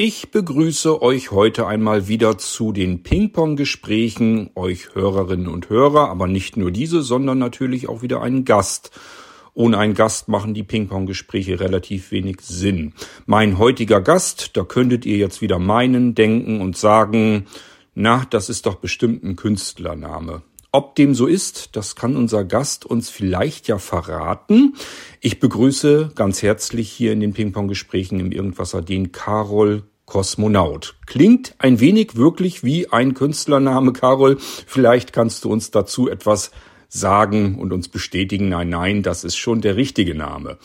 Ich begrüße euch heute einmal wieder zu den Ping-Pong-Gesprächen, euch Hörerinnen und Hörer, aber nicht nur diese, sondern natürlich auch wieder einen Gast. Ohne einen Gast machen die Ping-Pong-Gespräche relativ wenig Sinn. Mein heutiger Gast, da könntet ihr jetzt wieder meinen, denken und sagen, na, das ist doch bestimmt ein Künstlername. Ob dem so ist, das kann unser Gast uns vielleicht ja verraten. Ich begrüße ganz herzlich hier in den Ping-Pong-Gesprächen im Irgendwasser den Karol Kosmonaut. Klingt ein wenig wirklich wie ein Künstlername, Carol. Vielleicht kannst du uns dazu etwas sagen und uns bestätigen, nein, nein, das ist schon der richtige Name.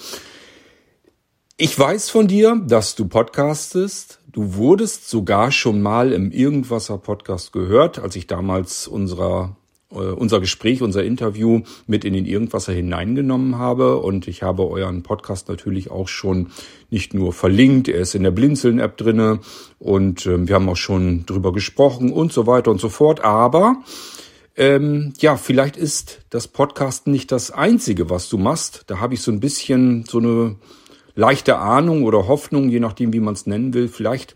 Ich weiß von dir, dass du podcastest. Du wurdest sogar schon mal im Irgendwasser Podcast gehört, als ich damals unserer unser Gespräch, unser Interview mit in den Irgendwasser hineingenommen habe. Und ich habe euren Podcast natürlich auch schon nicht nur verlinkt, er ist in der Blinzeln-App drinne und äh, wir haben auch schon drüber gesprochen und so weiter und so fort. Aber ähm, ja, vielleicht ist das Podcast nicht das Einzige, was du machst. Da habe ich so ein bisschen so eine leichte Ahnung oder Hoffnung, je nachdem, wie man es nennen will. Vielleicht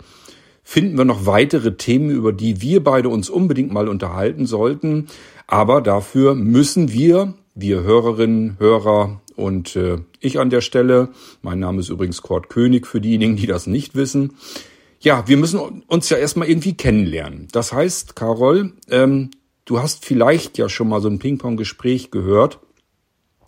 finden wir noch weitere Themen, über die wir beide uns unbedingt mal unterhalten sollten. Aber dafür müssen wir, wir Hörerinnen, Hörer und äh, ich an der Stelle, mein Name ist übrigens Kurt König für diejenigen, die das nicht wissen, ja, wir müssen uns ja erstmal irgendwie kennenlernen. Das heißt, Carol, ähm, du hast vielleicht ja schon mal so ein Ping-Pong-Gespräch gehört.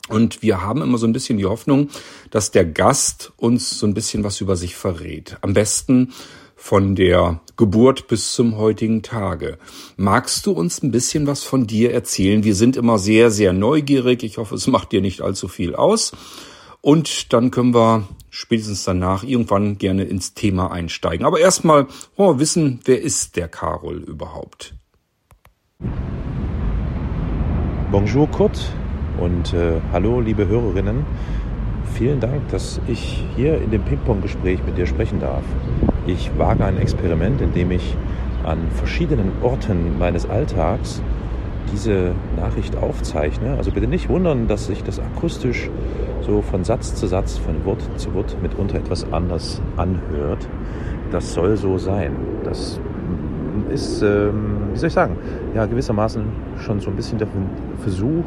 Und wir haben immer so ein bisschen die Hoffnung, dass der Gast uns so ein bisschen was über sich verrät. Am besten von der Geburt bis zum heutigen Tage. Magst du uns ein bisschen was von dir erzählen? Wir sind immer sehr, sehr neugierig. Ich hoffe, es macht dir nicht allzu viel aus. Und dann können wir spätestens danach irgendwann gerne ins Thema einsteigen. Aber erstmal wollen wir wissen, wer ist der Karol überhaupt? Bonjour Kurt und äh, hallo liebe Hörerinnen. Vielen Dank, dass ich hier in dem Ping-Pong-Gespräch mit dir sprechen darf. Ich wage ein Experiment, in dem ich an verschiedenen Orten meines Alltags diese Nachricht aufzeichne. Also bitte nicht wundern, dass sich das akustisch so von Satz zu Satz, von Wort zu Wort mitunter etwas anders anhört. Das soll so sein. Das ist, ähm, wie soll ich sagen, ja gewissermaßen schon so ein bisschen der Versuch,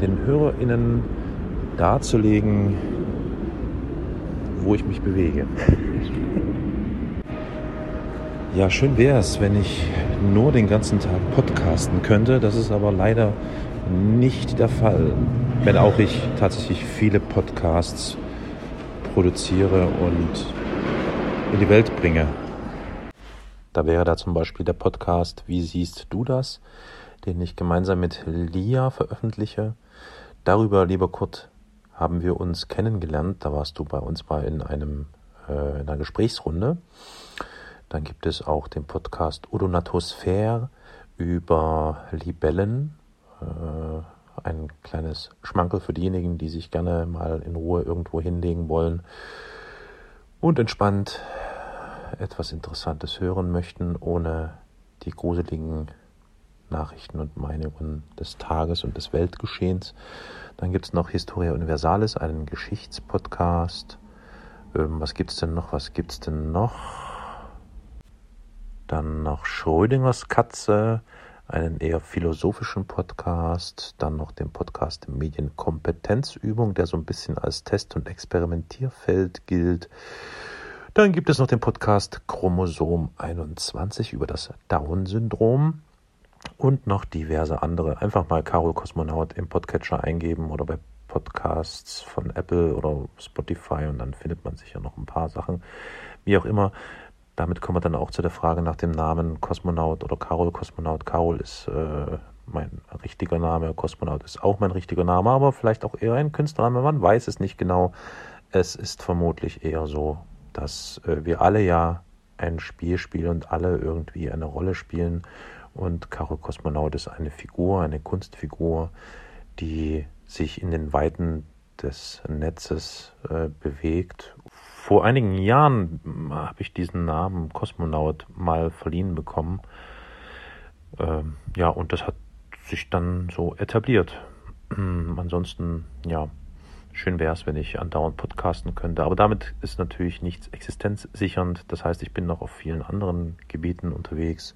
den HörerInnen darzulegen, wo ich mich bewege. Ja, schön wäre es, wenn ich nur den ganzen Tag podcasten könnte. Das ist aber leider nicht der Fall. Wenn auch ich tatsächlich viele Podcasts produziere und in die Welt bringe. Da wäre da zum Beispiel der Podcast Wie siehst du das? den ich gemeinsam mit Lia veröffentliche. Darüber, lieber Kurt, haben wir uns kennengelernt. Da warst du bei uns mal in einem äh, in einer Gesprächsrunde. Dann gibt es auch den Podcast Odonatosphäre über Libellen. Äh, ein kleines Schmankel für diejenigen, die sich gerne mal in Ruhe irgendwo hinlegen wollen und entspannt etwas Interessantes hören möchten, ohne die gruseligen Nachrichten und Meinungen des Tages und des Weltgeschehens. Dann gibt es noch Historia Universalis, einen Geschichtspodcast. Ähm, was gibt es denn noch? Was gibt es denn noch? Dann noch Schrödingers Katze, einen eher philosophischen Podcast, dann noch den Podcast Medienkompetenzübung, der so ein bisschen als Test- und Experimentierfeld gilt. Dann gibt es noch den Podcast Chromosom 21 über das Down-Syndrom und noch diverse andere. Einfach mal Carol Kosmonaut im Podcatcher eingeben oder bei Podcasts von Apple oder Spotify und dann findet man sicher noch ein paar Sachen. Wie auch immer, damit kommen wir dann auch zu der Frage nach dem Namen Kosmonaut oder Carol Kosmonaut. Carol ist äh, mein richtiger Name. Kosmonaut ist auch mein richtiger Name, aber vielleicht auch eher ein Künstlername. Man weiß es nicht genau. Es ist vermutlich eher so, dass äh, wir alle ja ein Spiel spielen und alle irgendwie eine Rolle spielen. Und Karo Kosmonaut ist eine Figur, eine Kunstfigur, die sich in den Weiten des Netzes äh, bewegt. Vor einigen Jahren hm, habe ich diesen Namen Kosmonaut mal verliehen bekommen. Ähm, ja, und das hat sich dann so etabliert. Hm, ansonsten, ja, schön wäre es, wenn ich andauernd podcasten könnte. Aber damit ist natürlich nichts existenzsichernd. Das heißt, ich bin noch auf vielen anderen Gebieten unterwegs.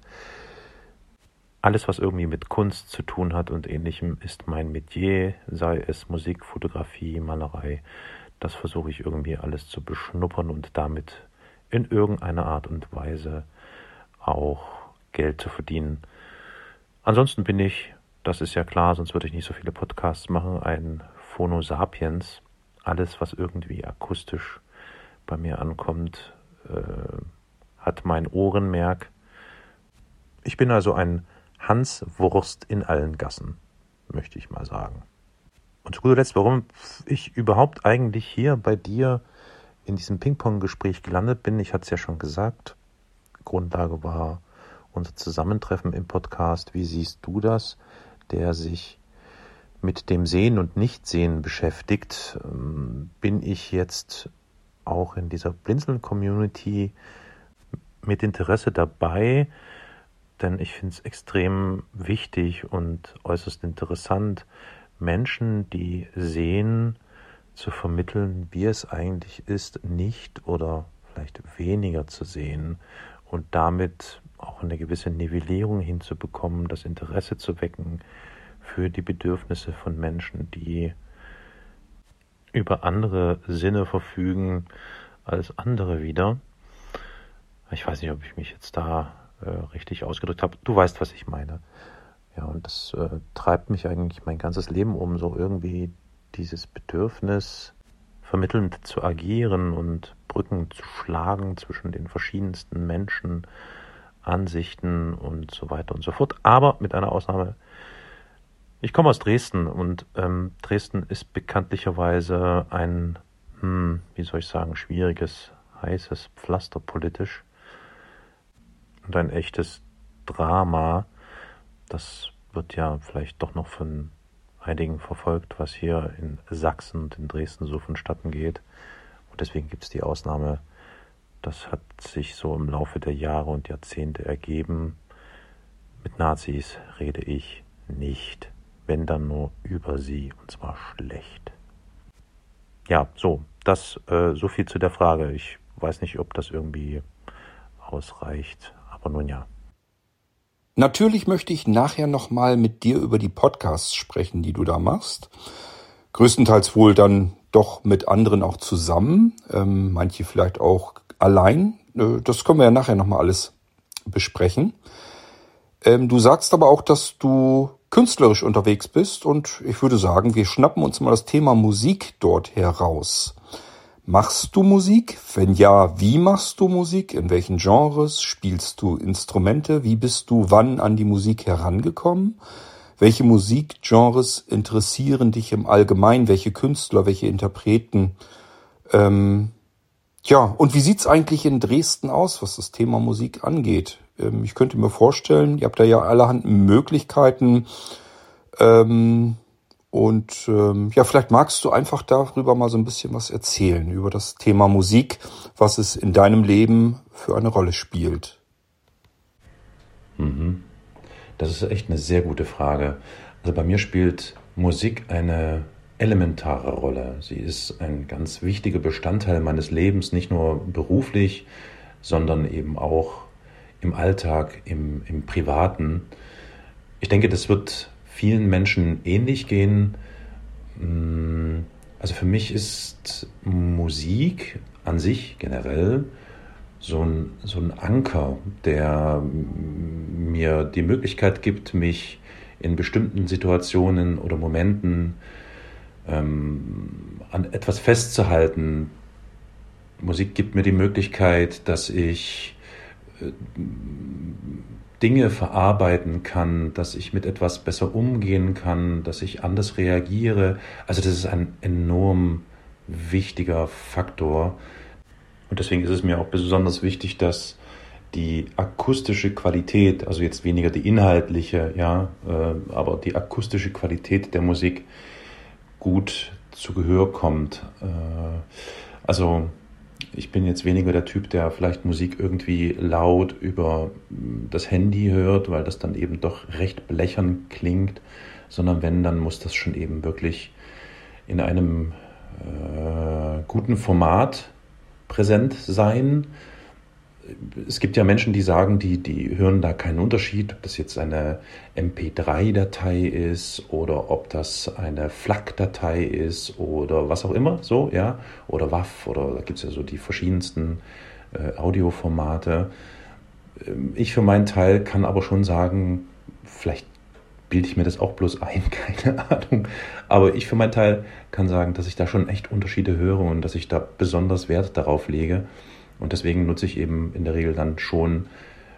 Alles, was irgendwie mit Kunst zu tun hat und ähnlichem, ist mein Metier, sei es Musik, Fotografie, Malerei. Das versuche ich irgendwie alles zu beschnuppern und damit in irgendeiner Art und Weise auch Geld zu verdienen. Ansonsten bin ich, das ist ja klar, sonst würde ich nicht so viele Podcasts machen, ein Phono Sapiens. Alles, was irgendwie akustisch bei mir ankommt, äh, hat mein Ohrenmerk. Ich bin also ein Hans Wurst in allen Gassen, möchte ich mal sagen. Und zu guter Letzt, warum ich überhaupt eigentlich hier bei dir in diesem Ping-Pong-Gespräch gelandet bin, ich hatte es ja schon gesagt, Grundlage war unser Zusammentreffen im Podcast. Wie siehst du das, der sich mit dem Sehen und Nichtsehen beschäftigt? Bin ich jetzt auch in dieser Blinzeln-Community mit Interesse dabei? Denn ich finde es extrem wichtig und äußerst interessant, Menschen, die sehen, zu vermitteln, wie es eigentlich ist, nicht oder vielleicht weniger zu sehen und damit auch eine gewisse Nivellierung hinzubekommen, das Interesse zu wecken für die Bedürfnisse von Menschen, die über andere Sinne verfügen als andere wieder. Ich weiß nicht, ob ich mich jetzt da äh, richtig ausgedrückt habe. Du weißt, was ich meine. Ja, und das äh, treibt mich eigentlich mein ganzes Leben um, so irgendwie dieses Bedürfnis vermittelnd zu agieren und Brücken zu schlagen zwischen den verschiedensten Menschen, Ansichten und so weiter und so fort. Aber mit einer Ausnahme. Ich komme aus Dresden und ähm, Dresden ist bekanntlicherweise ein, hm, wie soll ich sagen, schwieriges, heißes Pflaster politisch und ein echtes Drama. Das wird ja vielleicht doch noch von einigen verfolgt, was hier in Sachsen und in Dresden so vonstatten geht. Und deswegen gibt es die Ausnahme. Das hat sich so im Laufe der Jahre und Jahrzehnte ergeben. Mit Nazis rede ich nicht, wenn dann nur über sie, und zwar schlecht. Ja, so, das äh, so viel zu der Frage. Ich weiß nicht, ob das irgendwie ausreicht. Aber nun ja. Natürlich möchte ich nachher nochmal mit dir über die Podcasts sprechen, die du da machst. Größtenteils wohl dann doch mit anderen auch zusammen, ähm, manche vielleicht auch allein. Äh, das können wir ja nachher nochmal alles besprechen. Ähm, du sagst aber auch, dass du künstlerisch unterwegs bist und ich würde sagen, wir schnappen uns mal das Thema Musik dort heraus. Machst du Musik? Wenn ja, wie machst du Musik? In welchen Genres? Spielst du Instrumente? Wie bist du wann an die Musik herangekommen? Welche Musikgenres interessieren dich im Allgemeinen? Welche Künstler, welche Interpreten? Ähm, ja, und wie sieht's eigentlich in Dresden aus, was das Thema Musik angeht? Ähm, ich könnte mir vorstellen, ihr habt da ja allerhand Möglichkeiten, ähm, und ähm, ja, vielleicht magst du einfach darüber mal so ein bisschen was erzählen, über das Thema Musik, was es in deinem Leben für eine Rolle spielt. Mhm. Das ist echt eine sehr gute Frage. Also bei mir spielt Musik eine elementare Rolle. Sie ist ein ganz wichtiger Bestandteil meines Lebens, nicht nur beruflich, sondern eben auch im Alltag, im, im Privaten. Ich denke, das wird vielen Menschen ähnlich gehen. Mm, also für mich ist Musik an sich generell so ein, so ein Anker, der mir die Möglichkeit gibt, mich in bestimmten Situationen oder Momenten ähm, an etwas festzuhalten. Musik gibt mir die Möglichkeit, dass ich äh, Dinge verarbeiten kann, dass ich mit etwas besser umgehen kann, dass ich anders reagiere. Also das ist ein enorm wichtiger Faktor. Und deswegen ist es mir auch besonders wichtig, dass die akustische Qualität, also jetzt weniger die inhaltliche, ja, äh, aber die akustische Qualität der Musik gut zu Gehör kommt. Äh, also ich bin jetzt weniger der Typ, der vielleicht Musik irgendwie laut über das Handy hört, weil das dann eben doch recht blechern klingt, sondern wenn, dann muss das schon eben wirklich in einem äh, guten Format präsent sein es gibt ja Menschen, die sagen, die, die hören da keinen Unterschied, ob das jetzt eine MP3-Datei ist oder ob das eine FLAC-Datei ist oder was auch immer, so, ja, oder WAV oder da gibt es ja so die verschiedensten äh, Audioformate. Ähm, ich für meinen Teil kann aber schon sagen, vielleicht bilde ich mir das auch bloß ein, keine Ahnung. Aber ich für meinen Teil kann sagen, dass ich da schon echt Unterschiede höre und dass ich da besonders Wert darauf lege. Und deswegen nutze ich eben in der Regel dann schon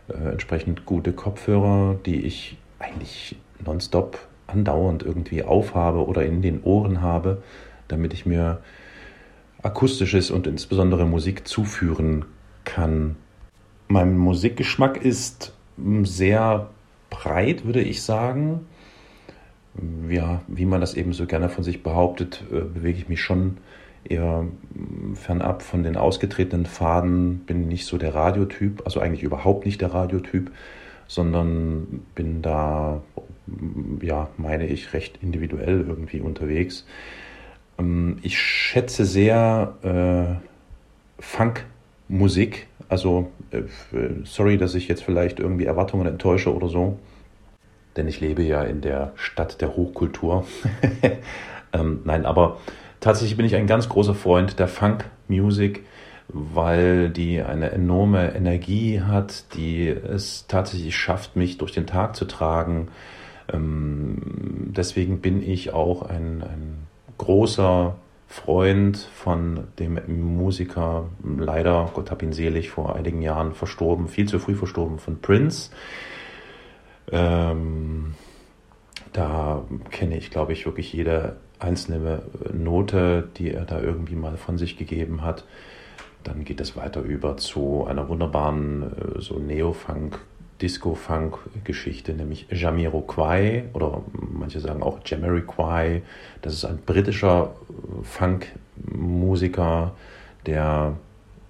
äh, entsprechend gute Kopfhörer, die ich eigentlich nonstop andauernd irgendwie aufhabe oder in den Ohren habe, damit ich mir akustisches und insbesondere Musik zuführen kann. Mein Musikgeschmack ist hm, sehr breit, würde ich sagen. Ja, wie man das eben so gerne von sich behauptet, äh, bewege ich mich schon eher fernab von den ausgetretenen Faden, bin nicht so der Radiotyp, also eigentlich überhaupt nicht der Radiotyp, sondern bin da, ja, meine ich, recht individuell irgendwie unterwegs. Ähm, ich schätze sehr äh, Funkmusik, also äh, sorry, dass ich jetzt vielleicht irgendwie Erwartungen enttäusche oder so, denn ich lebe ja in der Stadt der Hochkultur. ähm, nein, aber Tatsächlich bin ich ein ganz großer Freund der Funk Music, weil die eine enorme Energie hat, die es tatsächlich schafft, mich durch den Tag zu tragen. Ähm, deswegen bin ich auch ein, ein großer Freund von dem Musiker, leider, Gott hab ihn selig, vor einigen Jahren verstorben, viel zu früh verstorben, von Prince. Ähm, da kenne ich, glaube ich, wirklich jede einzelne Note, die er da irgendwie mal von sich gegeben hat. Dann geht es weiter über zu einer wunderbaren äh, so Neo-Funk, Disco-Funk-Geschichte, nämlich Jamiroquai oder manche sagen auch Jamiroquai. Das ist ein britischer äh, Funk-Musiker, der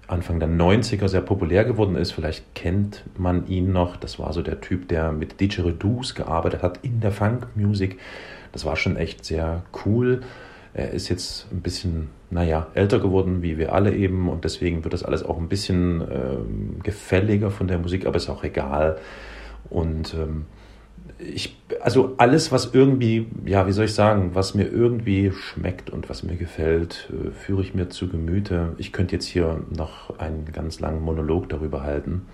Anfang der 90er sehr populär geworden ist. Vielleicht kennt man ihn noch. Das war so der Typ, der mit Didgeridoos gearbeitet hat in der Funk-Musik. Das war schon echt sehr cool. Er ist jetzt ein bisschen, naja, älter geworden, wie wir alle eben, und deswegen wird das alles auch ein bisschen ähm, gefälliger von der Musik, aber ist auch egal. Und ähm, ich, also alles, was irgendwie, ja, wie soll ich sagen, was mir irgendwie schmeckt und was mir gefällt, äh, führe ich mir zu Gemüte. Ich könnte jetzt hier noch einen ganz langen Monolog darüber halten.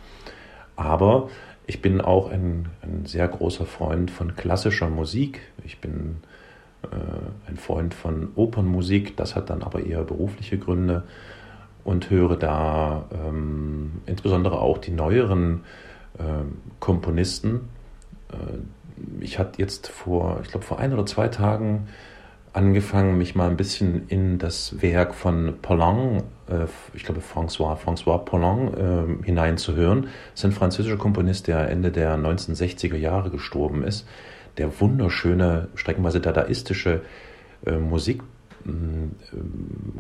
Aber ich bin auch ein, ein sehr großer Freund von klassischer Musik. Ich bin äh, ein Freund von Opernmusik. Das hat dann aber eher berufliche Gründe und höre da ähm, insbesondere auch die neueren äh, Komponisten. Äh, ich hatte jetzt vor, ich glaube, vor ein oder zwei Tagen angefangen, mich mal ein bisschen in das Werk von Poulain, äh, ich glaube François, François Poulain äh, hineinzuhören. Das ist ein französischer Komponist, der Ende der 1960er Jahre gestorben ist, der wunderschöne, streckenweise dadaistische äh, Musik äh,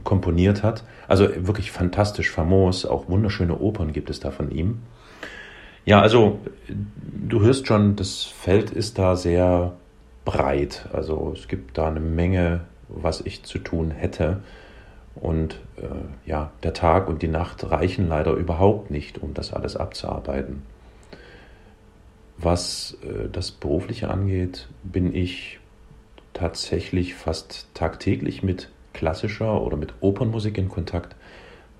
komponiert hat. Also wirklich fantastisch famos, auch wunderschöne Opern gibt es da von ihm. Ja, also du hörst schon, das Feld ist da sehr breit. Also es gibt da eine Menge, was ich zu tun hätte. Und äh, ja, der Tag und die Nacht reichen leider überhaupt nicht, um das alles abzuarbeiten. Was äh, das Berufliche angeht, bin ich tatsächlich fast tagtäglich mit klassischer oder mit Opernmusik in Kontakt,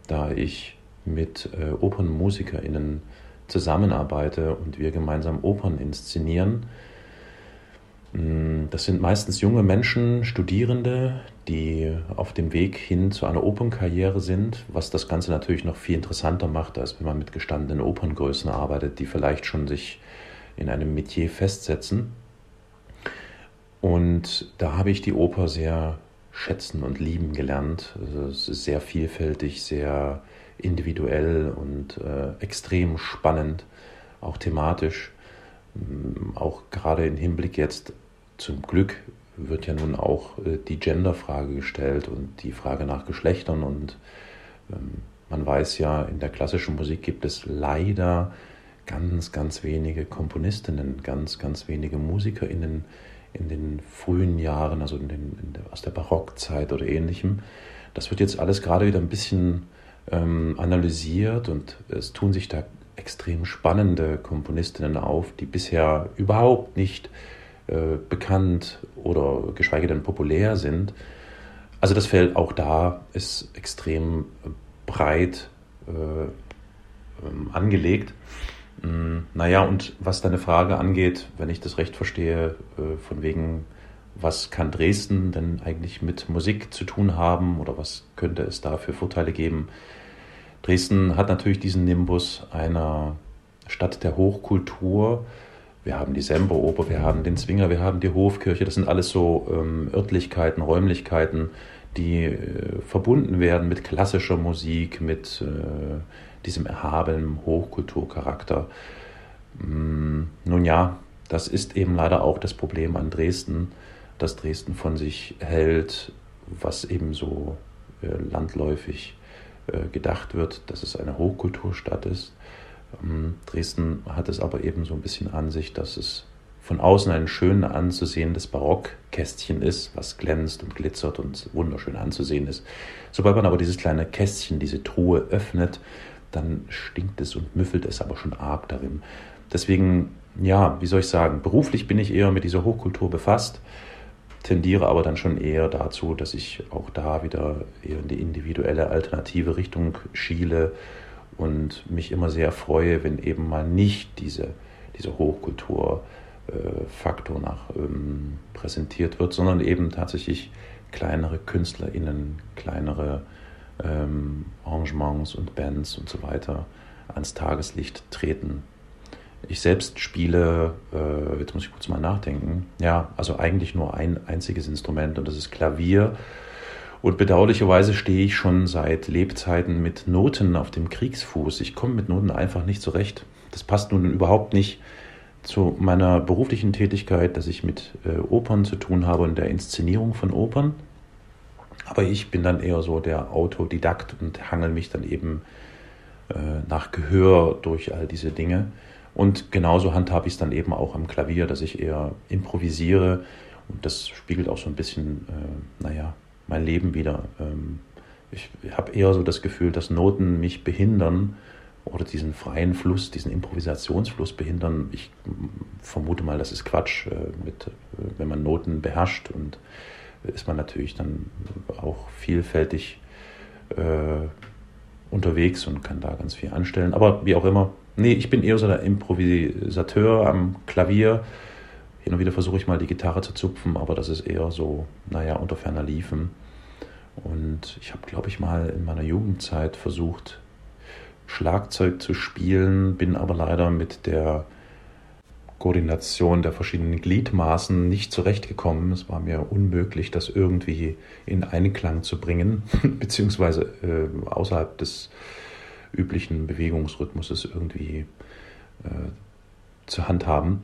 da ich mit äh, OpernmusikerInnen zusammenarbeite und wir gemeinsam Opern inszenieren das sind meistens junge Menschen, Studierende, die auf dem Weg hin zu einer Opernkarriere sind, was das Ganze natürlich noch viel interessanter macht, als wenn man mit gestandenen Operngrößen arbeitet, die vielleicht schon sich in einem Metier festsetzen. Und da habe ich die Oper sehr schätzen und lieben gelernt. Also es ist sehr vielfältig, sehr individuell und äh, extrem spannend, auch thematisch. Auch gerade im Hinblick jetzt zum Glück wird ja nun auch äh, die Genderfrage gestellt und die Frage nach Geschlechtern. Und ähm, man weiß ja, in der klassischen Musik gibt es leider ganz, ganz wenige Komponistinnen, ganz, ganz wenige MusikerInnen in den frühen Jahren, also in den, in der, aus der Barockzeit oder ähnlichem. Das wird jetzt alles gerade wieder ein bisschen ähm, analysiert und es tun sich da extrem spannende Komponistinnen auf, die bisher überhaupt nicht äh, bekannt oder geschweige denn populär sind. Also das Feld auch da ist extrem breit äh, ähm, angelegt. Mm, naja, und was deine Frage angeht, wenn ich das recht verstehe, äh, von wegen, was kann Dresden denn eigentlich mit Musik zu tun haben oder was könnte es da für Vorteile geben? Dresden hat natürlich diesen Nimbus einer Stadt der Hochkultur. Wir haben die Semperoper, wir haben den Zwinger, wir haben die Hofkirche. Das sind alles so ähm, Örtlichkeiten, Räumlichkeiten, die äh, verbunden werden mit klassischer Musik, mit äh, diesem erhabenen Hochkulturcharakter. Mm, nun ja, das ist eben leider auch das Problem an Dresden, dass Dresden von sich hält, was eben so äh, landläufig gedacht wird, dass es eine Hochkulturstadt ist. Ähm, Dresden hat es aber eben so ein bisschen an sich, dass es von außen ein schön anzusehendes Barockkästchen ist, was glänzt und glitzert und wunderschön anzusehen ist. Sobald man aber dieses kleine Kästchen, diese Truhe öffnet, dann stinkt es und müffelt es aber schon arg darin. Deswegen, ja, wie soll ich sagen, beruflich bin ich eher mit dieser Hochkultur befasst, tendiere aber dann schon eher dazu, dass ich auch da wieder eher in die individuelle alternative Richtung schiele und mich immer sehr freue, wenn eben mal nicht diese, diese Hochkultur Faktor nach ähm, präsentiert wird, sondern eben tatsächlich kleinere KünstlerInnen, kleinere ähm, Arrangements und Bands und so weiter ans Tageslicht treten. Ich selbst spiele, äh, jetzt muss ich kurz mal nachdenken, ja, also eigentlich nur ein einziges Instrument und das ist Klavier. Und bedauerlicherweise stehe ich schon seit Lebzeiten mit Noten auf dem Kriegsfuß. Ich komme mit Noten einfach nicht zurecht. Das passt nun überhaupt nicht zu meiner beruflichen Tätigkeit, dass ich mit äh, Opern zu tun habe und der Inszenierung von Opern. Aber ich bin dann eher so der Autodidakt und hangel mich dann eben äh, nach Gehör durch all diese Dinge. Und genauso handhabe ich es dann eben auch am Klavier, dass ich eher improvisiere. Und das spiegelt auch so ein bisschen, äh, naja, mein Leben wieder. Ähm, ich habe eher so das Gefühl, dass Noten mich behindern oder diesen freien Fluss, diesen Improvisationsfluss behindern. Ich vermute mal, das ist Quatsch. Äh, mit, wenn man Noten beherrscht und ist man natürlich dann auch vielfältig äh, unterwegs und kann da ganz viel anstellen. Aber wie auch immer, nee, ich bin eher so der Improvisateur am Klavier. Hin und wieder versuche ich mal die Gitarre zu zupfen, aber das ist eher so, naja, unter ferner Liefen. Und ich habe, glaube ich, mal in meiner Jugendzeit versucht, Schlagzeug zu spielen, bin aber leider mit der Koordination der verschiedenen Gliedmaßen nicht zurechtgekommen. Es war mir unmöglich, das irgendwie in Einklang zu bringen, beziehungsweise äh, außerhalb des üblichen Bewegungsrhythmuses irgendwie äh, zu handhaben.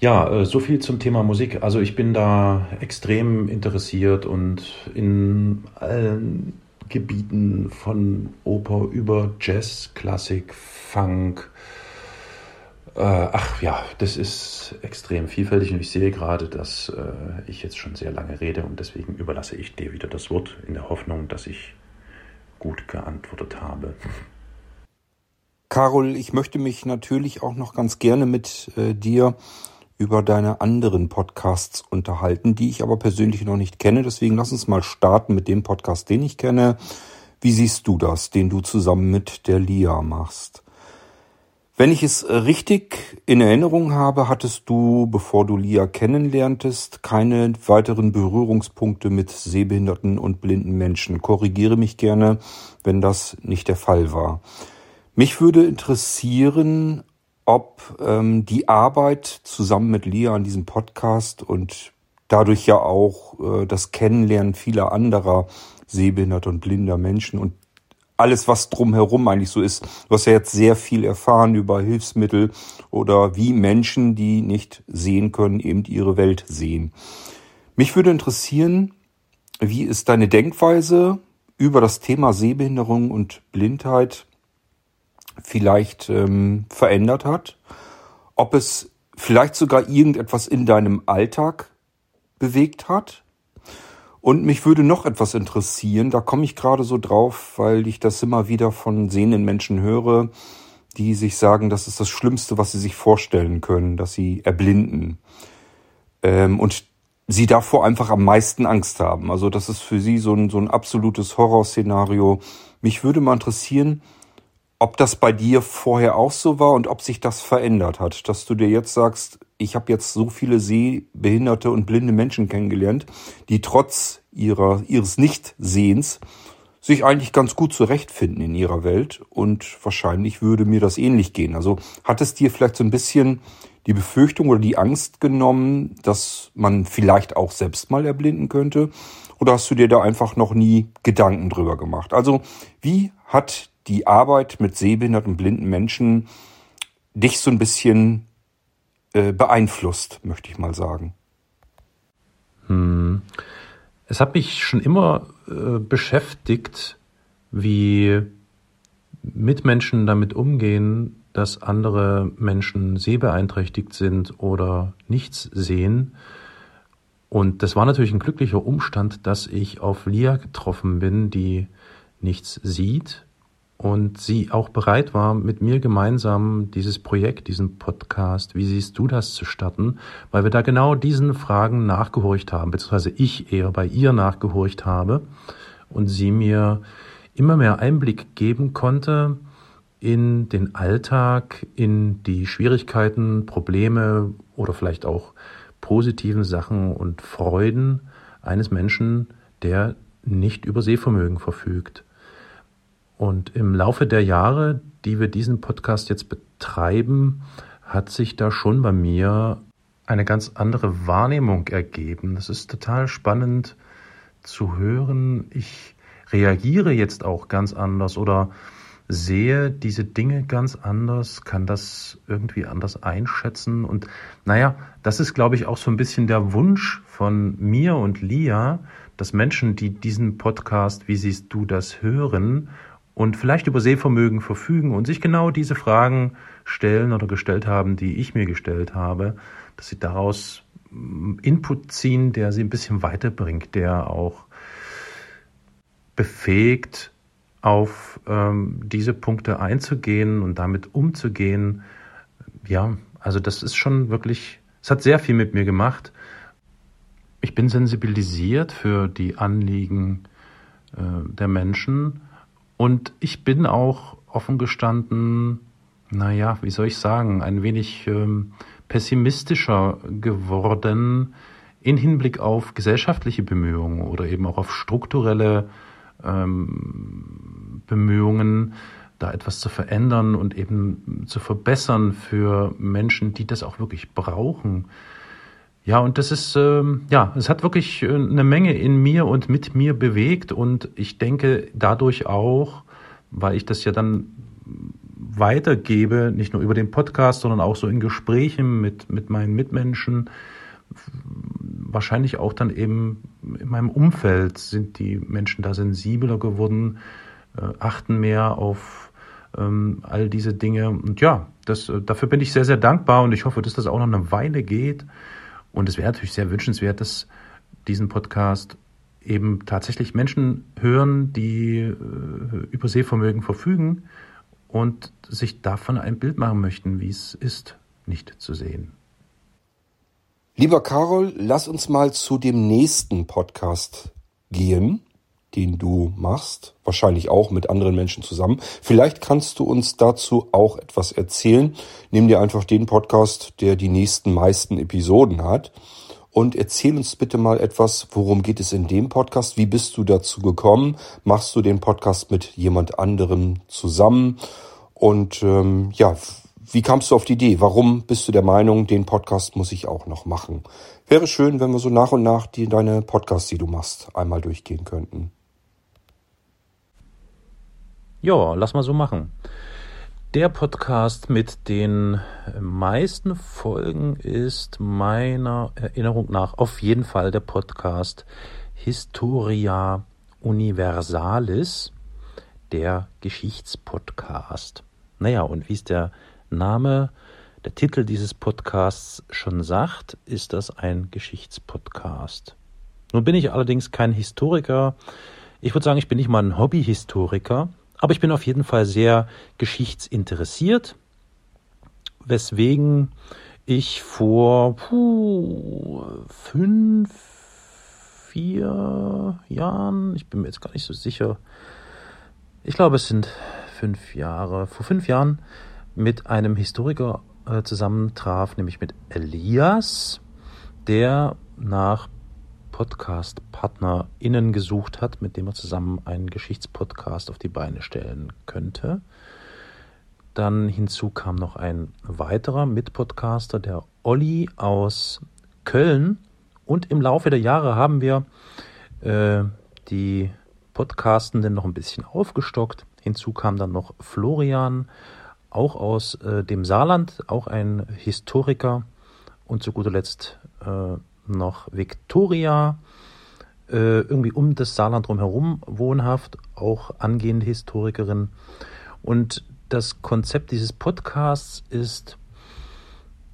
Ja, äh, so viel zum Thema Musik. Also ich bin da extrem interessiert und in allen Gebieten von Oper über Jazz, Klassik, Funk. Äh, ach ja, das ist extrem vielfältig und ich sehe gerade, dass äh, ich jetzt schon sehr lange rede und deswegen überlasse ich dir wieder das Wort in der Hoffnung, dass ich gut geantwortet habe. Carol, ich möchte mich natürlich auch noch ganz gerne mit äh, dir über deine anderen Podcasts unterhalten, die ich aber persönlich noch nicht kenne. Deswegen lass uns mal starten mit dem Podcast, den ich kenne. Wie siehst du das, den du zusammen mit der Lia machst? Wenn ich es richtig in Erinnerung habe, hattest du, bevor du Lia kennenlerntest, keine weiteren Berührungspunkte mit sehbehinderten und blinden Menschen. Korrigiere mich gerne, wenn das nicht der Fall war. Mich würde interessieren, ob ähm, die Arbeit zusammen mit Lia an diesem Podcast und dadurch ja auch äh, das Kennenlernen vieler anderer sehbehinderter und blinder Menschen und alles, was drumherum eigentlich so ist. Du hast ja jetzt sehr viel erfahren über Hilfsmittel oder wie Menschen, die nicht sehen können, eben ihre Welt sehen. Mich würde interessieren, wie ist deine Denkweise über das Thema Sehbehinderung und Blindheit vielleicht ähm, verändert hat? Ob es vielleicht sogar irgendetwas in deinem Alltag bewegt hat? Und mich würde noch etwas interessieren, da komme ich gerade so drauf, weil ich das immer wieder von sehenden Menschen höre, die sich sagen, das ist das Schlimmste, was sie sich vorstellen können, dass sie erblinden. Ähm, und sie davor einfach am meisten Angst haben. Also das ist für sie so ein, so ein absolutes Horrorszenario. Mich würde mal interessieren, ob das bei dir vorher auch so war und ob sich das verändert hat, dass du dir jetzt sagst, ich habe jetzt so viele sehbehinderte und blinde Menschen kennengelernt, die trotz ihrer, ihres Nichtsehens sich eigentlich ganz gut zurechtfinden in ihrer Welt und wahrscheinlich würde mir das ähnlich gehen. Also hat es dir vielleicht so ein bisschen die Befürchtung oder die Angst genommen, dass man vielleicht auch selbst mal erblinden könnte? Oder hast du dir da einfach noch nie Gedanken drüber gemacht? Also wie hat die Arbeit mit sehbehinderten und blinden Menschen dich so ein bisschen beeinflusst, möchte ich mal sagen. Hm. Es hat mich schon immer äh, beschäftigt, wie Mitmenschen damit umgehen, dass andere Menschen sehbeeinträchtigt sind oder nichts sehen. Und das war natürlich ein glücklicher Umstand, dass ich auf Lia getroffen bin, die nichts sieht und sie auch bereit war, mit mir gemeinsam dieses Projekt, diesen Podcast, wie siehst du das zu starten, weil wir da genau diesen Fragen nachgehorcht haben, beziehungsweise ich eher bei ihr nachgehorcht habe und sie mir immer mehr Einblick geben konnte in den Alltag, in die Schwierigkeiten, Probleme oder vielleicht auch positiven Sachen und Freuden eines Menschen, der nicht über Sehvermögen verfügt. Und im Laufe der Jahre, die wir diesen Podcast jetzt betreiben, hat sich da schon bei mir eine ganz andere Wahrnehmung ergeben. Das ist total spannend zu hören. Ich reagiere jetzt auch ganz anders oder sehe diese Dinge ganz anders, kann das irgendwie anders einschätzen. Und naja, das ist, glaube ich, auch so ein bisschen der Wunsch von mir und Lia, dass Menschen, die diesen Podcast, wie siehst du das hören und vielleicht über Sehvermögen verfügen und sich genau diese Fragen stellen oder gestellt haben, die ich mir gestellt habe, dass sie daraus mm, Input ziehen, der sie ein bisschen weiterbringt, der auch befähigt, auf ähm, diese Punkte einzugehen und damit umzugehen. Ja, also das ist schon wirklich, es hat sehr viel mit mir gemacht. Ich bin sensibilisiert für die Anliegen äh, der Menschen und ich bin auch offen gestanden, naja, wie soll ich sagen, ein wenig ähm, pessimistischer geworden in Hinblick auf gesellschaftliche Bemühungen oder eben auch auf strukturelle ähm, Bemühungen, da etwas zu verändern und eben zu verbessern für Menschen, die das auch wirklich brauchen. Ja, und das ist, ähm, ja, es hat wirklich äh, eine Menge in mir und mit mir bewegt und ich denke dadurch auch, weil ich das ja dann weitergebe, nicht nur über den Podcast, sondern auch so in Gesprächen mit, mit meinen Mitmenschen, wahrscheinlich auch dann eben in meinem Umfeld sind die Menschen da sensibler geworden, äh, achten mehr auf ähm, all diese Dinge. Und ja, das, äh, dafür bin ich sehr, sehr dankbar und ich hoffe, dass das auch noch eine Weile geht. Und es wäre natürlich sehr wünschenswert, dass diesen Podcast eben tatsächlich Menschen hören, die äh, über Sehvermögen verfügen und sich davon ein Bild machen möchten, wie es ist, nicht zu sehen. Lieber Carol, lass uns mal zu dem nächsten Podcast gehen, den du machst, wahrscheinlich auch mit anderen Menschen zusammen. Vielleicht kannst du uns dazu auch etwas erzählen. Nimm dir einfach den Podcast, der die nächsten meisten Episoden hat. Und erzähl uns bitte mal etwas, worum geht es in dem Podcast? Wie bist du dazu gekommen? Machst du den Podcast mit jemand anderem zusammen? Und ähm, ja, wie kamst du auf die Idee? Warum bist du der Meinung, den Podcast muss ich auch noch machen? Wäre schön, wenn wir so nach und nach die, deine Podcasts, die du machst, einmal durchgehen könnten. Ja, lass mal so machen. Der Podcast mit den meisten Folgen ist meiner Erinnerung nach auf jeden Fall der Podcast Historia Universalis, der Geschichtspodcast. Naja, und wie es der Name, der Titel dieses Podcasts schon sagt, ist das ein Geschichtspodcast. Nun bin ich allerdings kein Historiker. Ich würde sagen, ich bin nicht mal ein Hobbyhistoriker, aber ich bin auf jeden Fall sehr geschichtsinteressiert, weswegen ich vor puh, fünf, vier Jahren, ich bin mir jetzt gar nicht so sicher, ich glaube es sind fünf Jahre, vor fünf Jahren mit einem Historiker äh, zusammentraf, nämlich mit Elias, der nach Podcast-PartnerInnen gesucht hat, mit dem er zusammen einen Geschichtspodcast auf die Beine stellen könnte. Dann hinzu kam noch ein weiterer Mitpodcaster, der Olli aus Köln. Und im Laufe der Jahre haben wir äh, die Podcastenden noch ein bisschen aufgestockt. Hinzu kam dann noch Florian auch aus äh, dem Saarland, auch ein Historiker und zu guter Letzt äh, noch Victoria, äh, irgendwie um das Saarland drumherum wohnhaft, auch angehende Historikerin. Und das Konzept dieses Podcasts ist,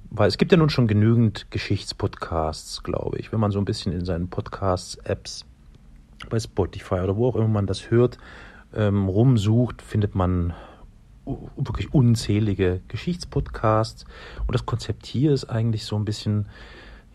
weil es gibt ja nun schon genügend Geschichtspodcasts, glaube ich, wenn man so ein bisschen in seinen Podcasts-Apps bei Spotify oder wo auch immer man das hört, ähm, rumsucht, findet man wirklich unzählige Geschichtspodcasts. Und das Konzept hier ist eigentlich so ein bisschen,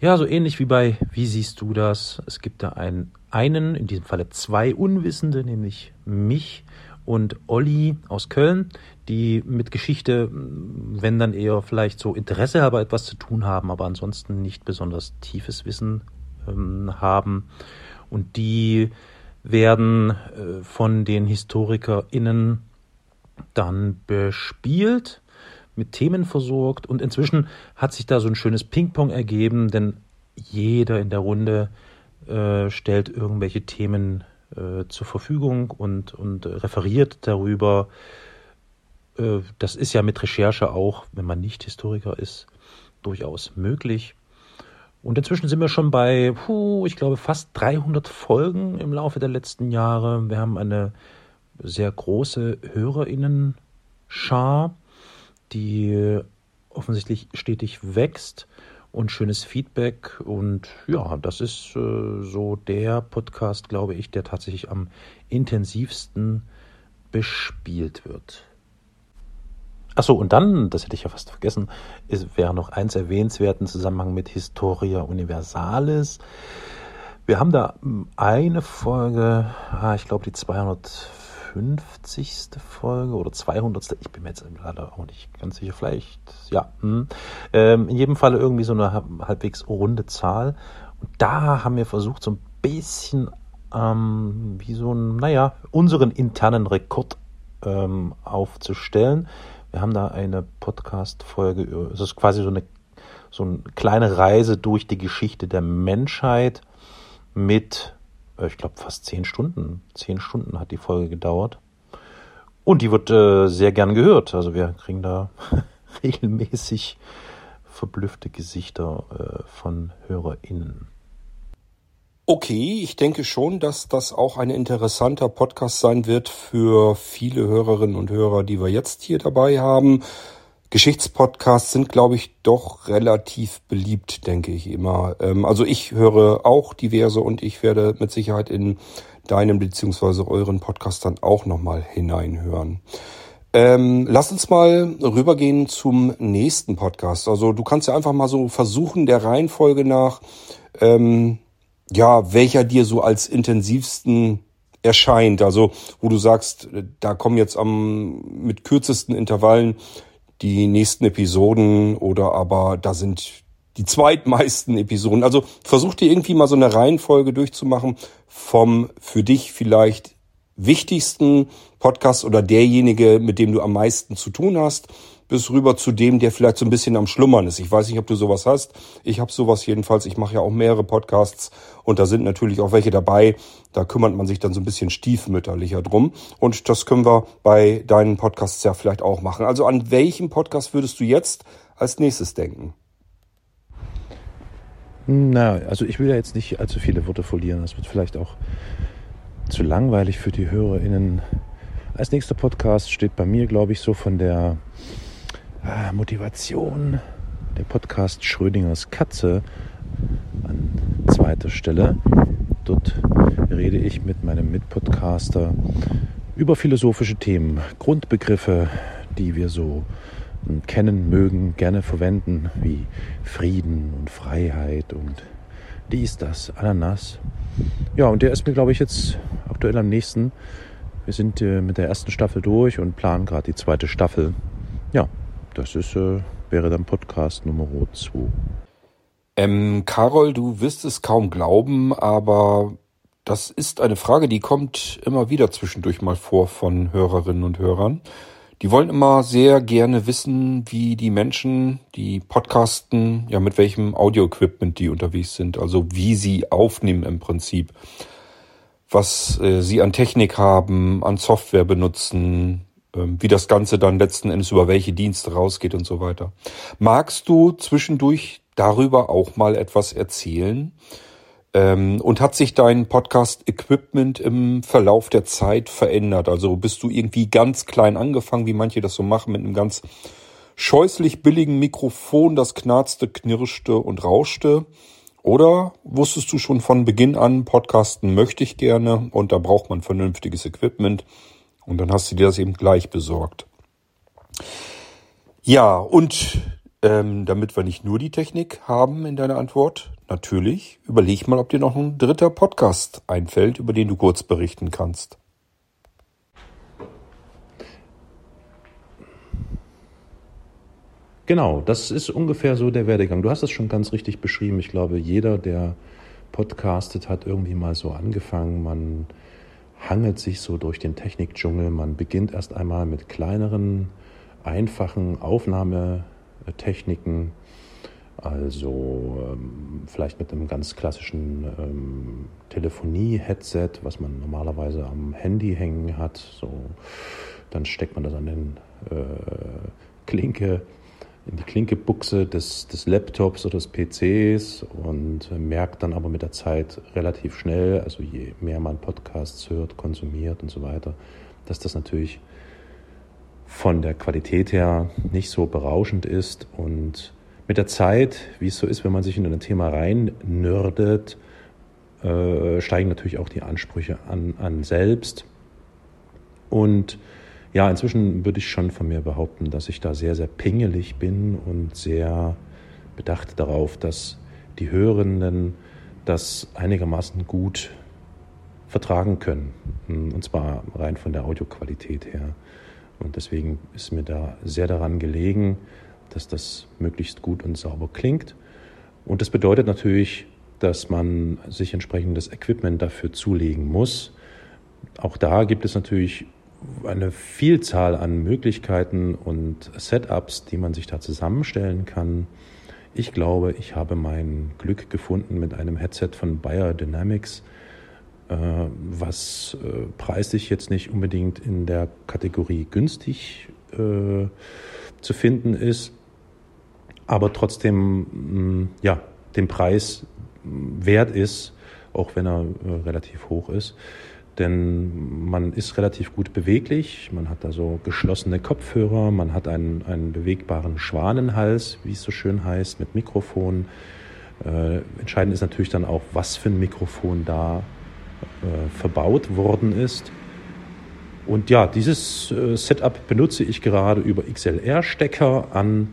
ja, so ähnlich wie bei Wie siehst du das? Es gibt da einen, einen, in diesem Falle zwei Unwissende, nämlich mich und Olli aus Köln, die mit Geschichte, wenn dann eher vielleicht so Interesse aber etwas zu tun haben, aber ansonsten nicht besonders tiefes Wissen ähm, haben. Und die werden äh, von den HistorikerInnen dann bespielt, mit Themen versorgt und inzwischen hat sich da so ein schönes Ping-Pong ergeben, denn jeder in der Runde äh, stellt irgendwelche Themen äh, zur Verfügung und, und referiert darüber. Äh, das ist ja mit Recherche auch, wenn man nicht Historiker ist, durchaus möglich. Und inzwischen sind wir schon bei, puh, ich glaube, fast 300 Folgen im Laufe der letzten Jahre. Wir haben eine sehr große HörerInnen-Schar, die offensichtlich stetig wächst und schönes Feedback. Und ja, das ist äh, so der Podcast, glaube ich, der tatsächlich am intensivsten bespielt wird. Achso, und dann, das hätte ich ja fast vergessen, ist, wäre noch eins erwähnenswert im Zusammenhang mit Historia Universalis. Wir haben da eine Folge, ah, ich glaube die 200 50. Folge oder 200. Ich bin mir jetzt leider auch nicht ganz sicher. Vielleicht, ja. Hm. Ähm, in jedem Fall irgendwie so eine halbwegs runde Zahl. Und da haben wir versucht, so ein bisschen ähm, wie so ein, naja, unseren internen Rekord ähm, aufzustellen. Wir haben da eine Podcast-Folge, es ist quasi so eine, so eine kleine Reise durch die Geschichte der Menschheit mit ich glaube, fast zehn Stunden. Zehn Stunden hat die Folge gedauert. Und die wird äh, sehr gern gehört. Also wir kriegen da regelmäßig verblüffte Gesichter äh, von HörerInnen. Okay, ich denke schon, dass das auch ein interessanter Podcast sein wird für viele Hörerinnen und Hörer, die wir jetzt hier dabei haben. Geschichtspodcasts sind, glaube ich, doch relativ beliebt, denke ich immer. Ähm, also ich höre auch diverse und ich werde mit Sicherheit in deinem beziehungsweise euren Podcast dann auch nochmal hineinhören. Ähm, lass uns mal rübergehen zum nächsten Podcast. Also du kannst ja einfach mal so versuchen, der Reihenfolge nach, ähm, ja, welcher dir so als intensivsten erscheint. Also wo du sagst, da kommen jetzt am mit kürzesten Intervallen die nächsten Episoden oder aber da sind die zweitmeisten Episoden. Also versuch dir irgendwie mal so eine Reihenfolge durchzumachen vom für dich vielleicht wichtigsten Podcast oder derjenige, mit dem du am meisten zu tun hast, bis rüber zu dem, der vielleicht so ein bisschen am Schlummern ist. Ich weiß nicht, ob du sowas hast. Ich habe sowas jedenfalls. Ich mache ja auch mehrere Podcasts und da sind natürlich auch welche dabei. Da kümmert man sich dann so ein bisschen stiefmütterlicher drum. Und das können wir bei deinen Podcasts ja vielleicht auch machen. Also an welchen Podcast würdest du jetzt als nächstes denken? Na, also ich will ja jetzt nicht allzu viele Worte verlieren. Das wird vielleicht auch zu langweilig für die HörerInnen. Als nächster Podcast steht bei mir, glaube ich, so von der äh, Motivation der Podcast Schrödingers Katze an zweiter Stelle. Dort rede ich mit meinem Mitpodcaster über philosophische Themen, Grundbegriffe, die wir so kennen mögen, gerne verwenden, wie Frieden und Freiheit und dies, das, Ananas. Ja, und der ist mir, glaube ich, jetzt aktuell am nächsten. Wir sind äh, mit der ersten Staffel durch und planen gerade die zweite Staffel. Ja, das ist, äh, wäre dann Podcast Nummer 2. Ähm, Carol, du wirst es kaum glauben, aber das ist eine Frage, die kommt immer wieder zwischendurch mal vor von Hörerinnen und Hörern. Die wollen immer sehr gerne wissen, wie die Menschen, die podcasten, ja, mit welchem Audio-Equipment die unterwegs sind, also wie sie aufnehmen im Prinzip, was äh, sie an Technik haben, an Software benutzen, wie das Ganze dann letzten Endes über welche Dienste rausgeht und so weiter. Magst du zwischendurch darüber auch mal etwas erzählen? Ähm, und hat sich dein Podcast-Equipment im Verlauf der Zeit verändert? Also bist du irgendwie ganz klein angefangen, wie manche das so machen, mit einem ganz scheußlich billigen Mikrofon, das knarzte, knirschte und rauschte? Oder wusstest du schon von Beginn an, Podcasten möchte ich gerne und da braucht man vernünftiges Equipment und dann hast du dir das eben gleich besorgt? Ja, und ähm, damit wir nicht nur die Technik haben in deiner Antwort, natürlich, überleg mal, ob dir noch ein dritter Podcast einfällt, über den du kurz berichten kannst. Genau, das ist ungefähr so der Werdegang. Du hast es schon ganz richtig beschrieben. Ich glaube, jeder, der podcastet, hat irgendwie mal so angefangen. Man hangelt sich so durch den Technikdschungel. Man beginnt erst einmal mit kleineren, einfachen Aufnahmetechniken also ähm, vielleicht mit einem ganz klassischen ähm, Telefonie-Headset, was man normalerweise am Handy hängen hat. So, dann steckt man das an den äh, Klinke, in die Klinkebuchse des, des Laptops oder des PCs und äh, merkt dann aber mit der Zeit relativ schnell, also je mehr man Podcasts hört, konsumiert und so weiter, dass das natürlich von der Qualität her nicht so berauschend ist und mit der Zeit, wie es so ist, wenn man sich in ein Thema rein nördet, äh, steigen natürlich auch die Ansprüche an, an selbst. Und ja, inzwischen würde ich schon von mir behaupten, dass ich da sehr, sehr pingelig bin und sehr bedacht darauf, dass die Hörenden das einigermaßen gut vertragen können. Und zwar rein von der Audioqualität her. Und deswegen ist mir da sehr daran gelegen, dass das möglichst gut und sauber klingt. Und das bedeutet natürlich, dass man sich entsprechendes Equipment dafür zulegen muss. Auch da gibt es natürlich eine Vielzahl an Möglichkeiten und Setups, die man sich da zusammenstellen kann. Ich glaube, ich habe mein Glück gefunden mit einem Headset von Bayer Dynamics, äh, was äh, preislich jetzt nicht unbedingt in der Kategorie günstig äh, zu finden ist, aber trotzdem mm, ja, den Preis wert ist, auch wenn er relativ hoch ist. Denn man ist relativ gut beweglich, man hat da so geschlossene Kopfhörer, man hat einen, einen bewegbaren Schwanenhals, wie es so schön heißt, mit Mikrofon. Äh, entscheidend ist natürlich dann auch, was für ein Mikrofon da äh, verbaut worden ist. Und ja, dieses äh, Setup benutze ich gerade über XLR-Stecker an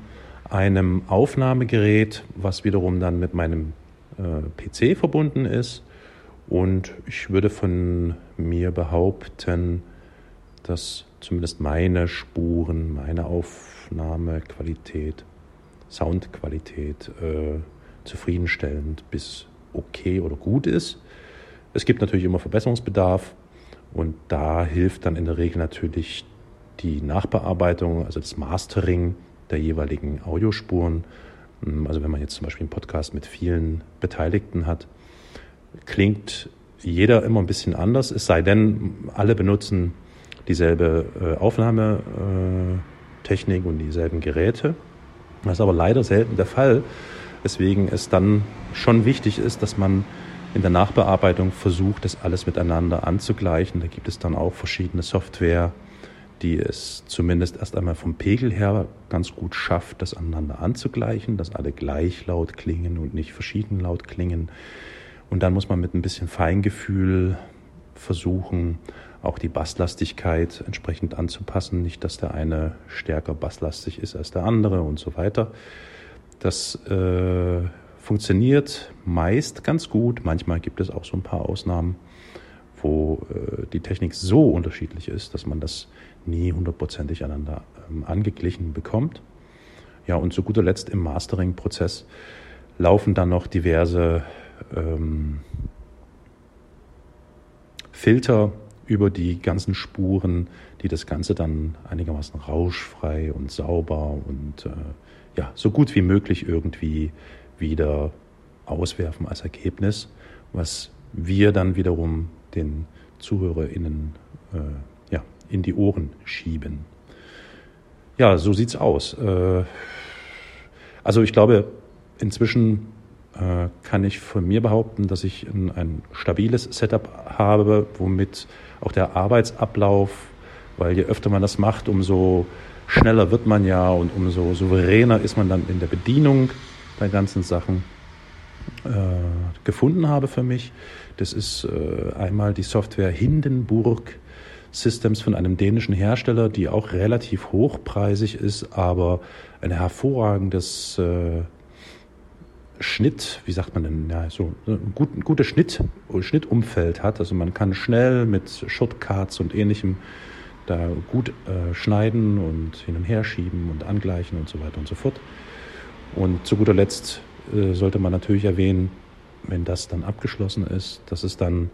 einem Aufnahmegerät, was wiederum dann mit meinem äh, PC verbunden ist. Und ich würde von mir behaupten, dass zumindest meine Spuren, meine Aufnahmequalität, Soundqualität äh, zufriedenstellend bis okay oder gut ist. Es gibt natürlich immer Verbesserungsbedarf und da hilft dann in der Regel natürlich die Nachbearbeitung, also das Mastering der jeweiligen Audiospuren. Hm, also wenn man jetzt zum Beispiel einen Podcast mit vielen Beteiligten hat, klingt jeder immer ein bisschen anders, es sei denn, alle benutzen dieselbe äh, Aufnahmetechnik und dieselben Geräte. Das ist aber leider selten der Fall, weswegen es dann schon wichtig ist, dass man in der Nachbearbeitung versucht, das alles miteinander anzugleichen. Da gibt es dann auch verschiedene Software, die es zumindest erst einmal vom Pegel her ganz gut schafft, das aneinander anzugleichen, dass alle gleich laut klingen und nicht verschieden laut klingen. Und dann muss man mit ein bisschen Feingefühl versuchen, auch die Basslastigkeit entsprechend anzupassen. Nicht, dass der eine stärker basslastig ist als der andere und so weiter. Das äh, funktioniert meist ganz gut. Manchmal gibt es auch so ein paar Ausnahmen, wo äh, die Technik so unterschiedlich ist, dass man das nie hundertprozentig aneinander ähm, angeglichen bekommt. Ja, und zu guter Letzt im Mastering-Prozess laufen dann noch diverse ähm, Filter über die ganzen Spuren, die das Ganze dann einigermaßen rauschfrei und sauber und äh, ja, so gut wie möglich irgendwie wieder auswerfen als Ergebnis, was wir dann wiederum den ZuhörerInnen äh, ja, in die Ohren schieben. Ja, so sieht's aus. Äh, also ich glaube, inzwischen kann ich von mir behaupten, dass ich ein, ein stabiles Setup habe, womit auch der Arbeitsablauf, weil je öfter man das macht, umso schneller wird man ja und umso souveräner ist man dann in der Bedienung der ganzen Sachen äh, gefunden habe für mich. Das ist äh, einmal die Software Hindenburg Systems von einem dänischen Hersteller, die auch relativ hochpreisig ist, aber ein hervorragendes äh, Schnitt, wie sagt man denn, ja, so ein, gut, ein gutes Schnitt, Schnittumfeld hat. Also man kann schnell mit Shortcuts und ähnlichem da gut äh, schneiden und hin und her schieben und angleichen und so weiter und so fort. Und zu guter Letzt äh, sollte man natürlich erwähnen, wenn das dann abgeschlossen ist, dass es dann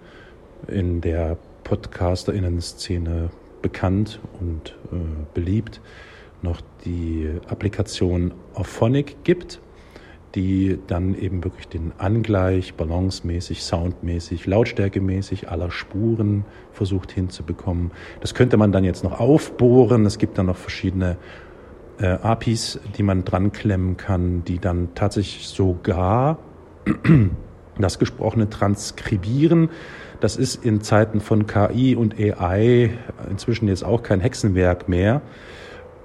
in der Podcasterinnen-Szene bekannt und äh, beliebt noch die Applikation Auphonic gibt, die dann eben wirklich den Angleich balancemäßig, soundmäßig, lautstärkemäßig aller Spuren versucht hinzubekommen. Das könnte man dann jetzt noch aufbohren. Es gibt dann noch verschiedene äh, APIs, die man dran klemmen kann, die dann tatsächlich sogar das Gesprochene transkribieren. Das ist in Zeiten von KI und AI inzwischen jetzt auch kein Hexenwerk mehr.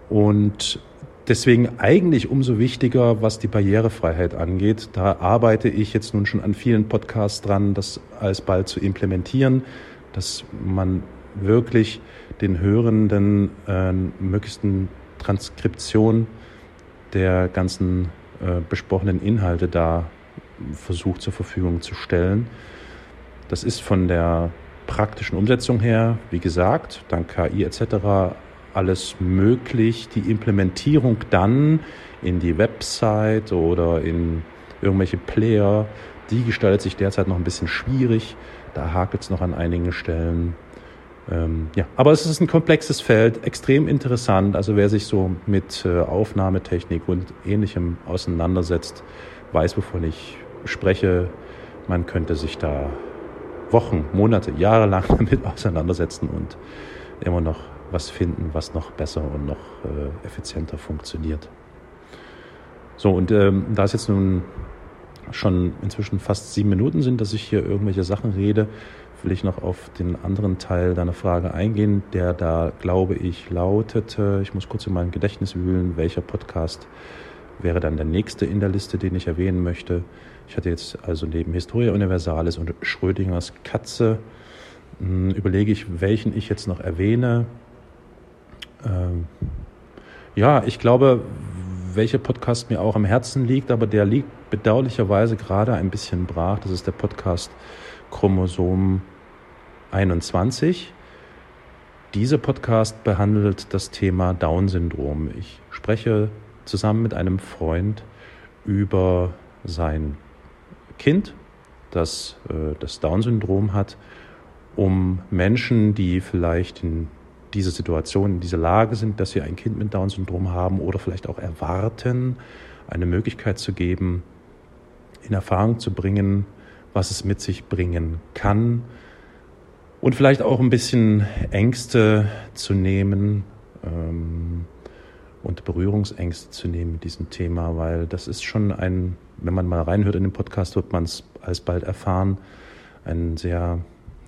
Und deswegen eigentlich umso wichtiger, was die Barrierefreiheit angeht. Da arbeite ich jetzt nun schon an vielen Podcasts dran, das alsbald zu implementieren, dass man wirklich den Hörenden äh, möglichsten Transkription der ganzen äh, besprochenen Inhalte da versucht zur Verfügung zu stellen. Das ist von der praktischen Umsetzung her, wie gesagt, dank KI etc. alles möglich. Die Implementierung dann in die Website oder in irgendwelche Player, die gestaltet sich derzeit noch ein bisschen schwierig. Da hakelt es noch an einigen Stellen. Ähm, ja, aber es ist ein komplexes Feld, extrem interessant. Also wer sich so mit äh, Aufnahmetechnik und Ähnlichem auseinandersetzt, weiß, wovon ich spreche. Man könnte sich da Wochen, Monate, Jahre lang damit auseinandersetzen und immer noch was finden, was noch besser und noch äh, effizienter funktioniert. So, und ähm, da es jetzt nun schon inzwischen fast sieben Minuten sind, dass ich hier irgendwelche Sachen rede, will ich noch auf den anderen Teil deiner Frage eingehen, der da, glaube ich, lautete, ich muss kurz in mein Gedächtnis wühlen, welcher Podcast wäre dann der nächste in der Liste, den ich erwähnen möchte. Ich hatte jetzt also neben Historia Universalis und Schrödingers Katze, hm, überlege ich, welchen ich jetzt noch erwähne. Ähm, ja, ich glaube, welcher Podcast mir auch am Herzen liegt, aber der liegt bedauerlicherweise gerade ein bisschen brach. Das ist der Podcast Chromosom 21. Dieser Podcast behandelt das Thema Down-Syndrom. Ich spreche zusammen mit einem Freund über sein Kind, das äh, das Down-Syndrom hat, um Menschen, die vielleicht in diese Situation, in dieser Lage sind, dass sie ein Kind mit Down-Syndrom haben oder vielleicht auch erwarten, eine Möglichkeit zu geben, in Erfahrung zu bringen, was es mit sich bringen kann und vielleicht auch ein bisschen Ängste zu nehmen ähm, und Berührungsängste zu nehmen mit diesem Thema, weil das ist schon ein, wenn man mal reinhört in den Podcast, wird man es alsbald erfahren, ein sehr,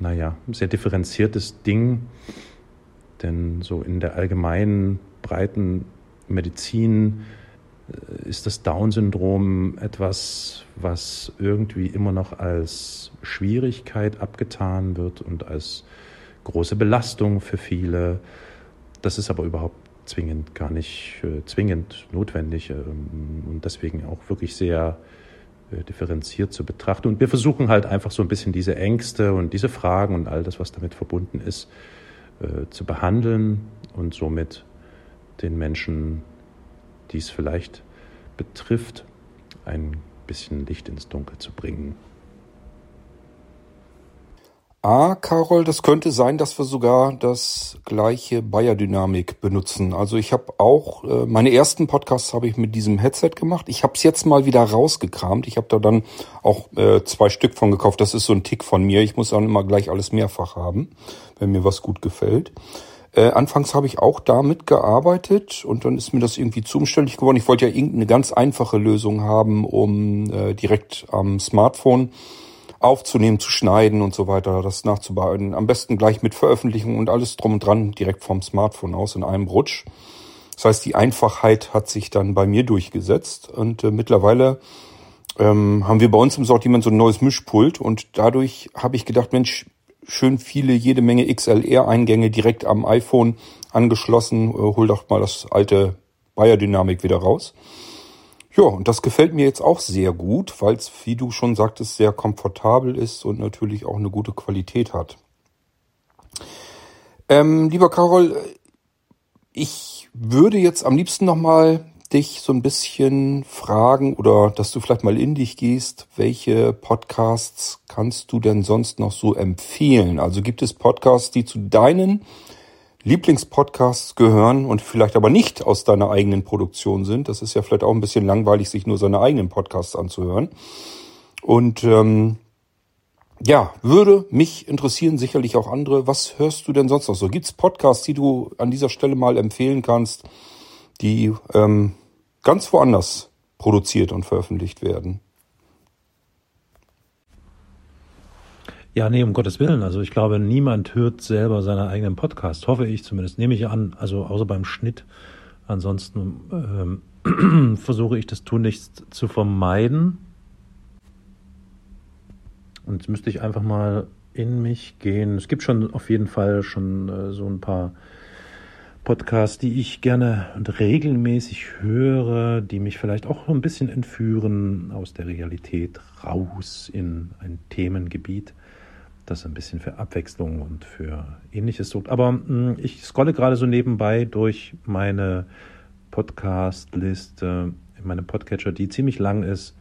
naja, sehr differenziertes Ding. Denn so in der allgemeinen, breiten Medizin äh, ist das Down-Syndrom etwas, was irgendwie immer noch als Schwierigkeit abgetan wird und als große Belastung für viele. Das ist aber überhaupt zwingend gar nicht äh, zwingend notwendig ähm, und deswegen auch wirklich sehr äh, differenziert zu betrachten. Und wir versuchen halt einfach so ein bisschen diese Ängste und diese Fragen und all das, was damit verbunden ist, äh, zu behandeln und somit den Menschen, die es vielleicht betrifft, ein bisschen Licht ins Dunkel zu bringen. Ah, Carol, das könnte sein, dass wir sogar das gleiche Bayer-Dynamik benutzen. Also ich habe auch, äh, meine ersten Podcasts habe ich mit diesem Headset gemacht. Ich habe es jetzt mal wieder rausgekramt. Ich habe da dann auch äh, zwei Stück von gekauft. Das ist so ein Tick von mir. Ich muss dann immer gleich alles mehrfach haben, wenn mir was gut gefällt. Äh, anfangs habe ich auch damit gearbeitet und dann ist mir das irgendwie zu umständlich geworden. Ich wollte ja irgendeine ganz einfache Lösung haben, um äh, direkt am Smartphone aufzunehmen, zu schneiden und so weiter, das nachzubearbeiten. Am besten gleich mit Veröffentlichung und alles drum und dran direkt vom Smartphone aus in einem Rutsch. Das heißt, die Einfachheit hat sich dann bei mir durchgesetzt und äh, mittlerweile ähm, haben wir bei uns im Sortiment so ein neues Mischpult und dadurch habe ich gedacht, Mensch, schön viele, jede Menge XLR-Eingänge direkt am iPhone angeschlossen. Äh, hol doch mal das alte Bayer Dynamik wieder raus. Ja, und das gefällt mir jetzt auch sehr gut, weil es, wie du schon sagtest, sehr komfortabel ist und natürlich auch eine gute Qualität hat. Ähm, lieber Carol, ich würde jetzt am liebsten nochmal dich so ein bisschen fragen oder dass du vielleicht mal in dich gehst, welche Podcasts kannst du denn sonst noch so empfehlen? Also gibt es Podcasts, die zu deinen Lieblingspodcasts gehören und vielleicht aber nicht aus deiner eigenen Produktion sind. Das ist ja vielleicht auch ein bisschen langweilig, sich nur seine eigenen Podcasts anzuhören. Und ähm, ja, würde mich interessieren, sicherlich auch andere. Was hörst du denn sonst noch so? Gibt's Podcasts, die du an dieser Stelle mal empfehlen kannst, die ähm, ganz woanders produziert und veröffentlicht werden? Ja, nee, um Gottes Willen. Also ich glaube, niemand hört selber seinen eigenen Podcast. Hoffe ich zumindest. Nehme ich an. Also außer beim Schnitt. Ansonsten ähm, versuche ich das tunlichst zu vermeiden. Und jetzt müsste ich einfach mal in mich gehen. Es gibt schon auf jeden Fall schon äh, so ein paar Podcasts, die ich gerne und regelmäßig höre, die mich vielleicht auch ein bisschen entführen aus der Realität raus in ein Themengebiet das ein bisschen für Abwechslung und für ähnliches sucht. Aber mh, hm, ich scrolle gerade so nebenbei durch meine Podcast-Liste, meine Podcatcher, die ziemlich lang ist.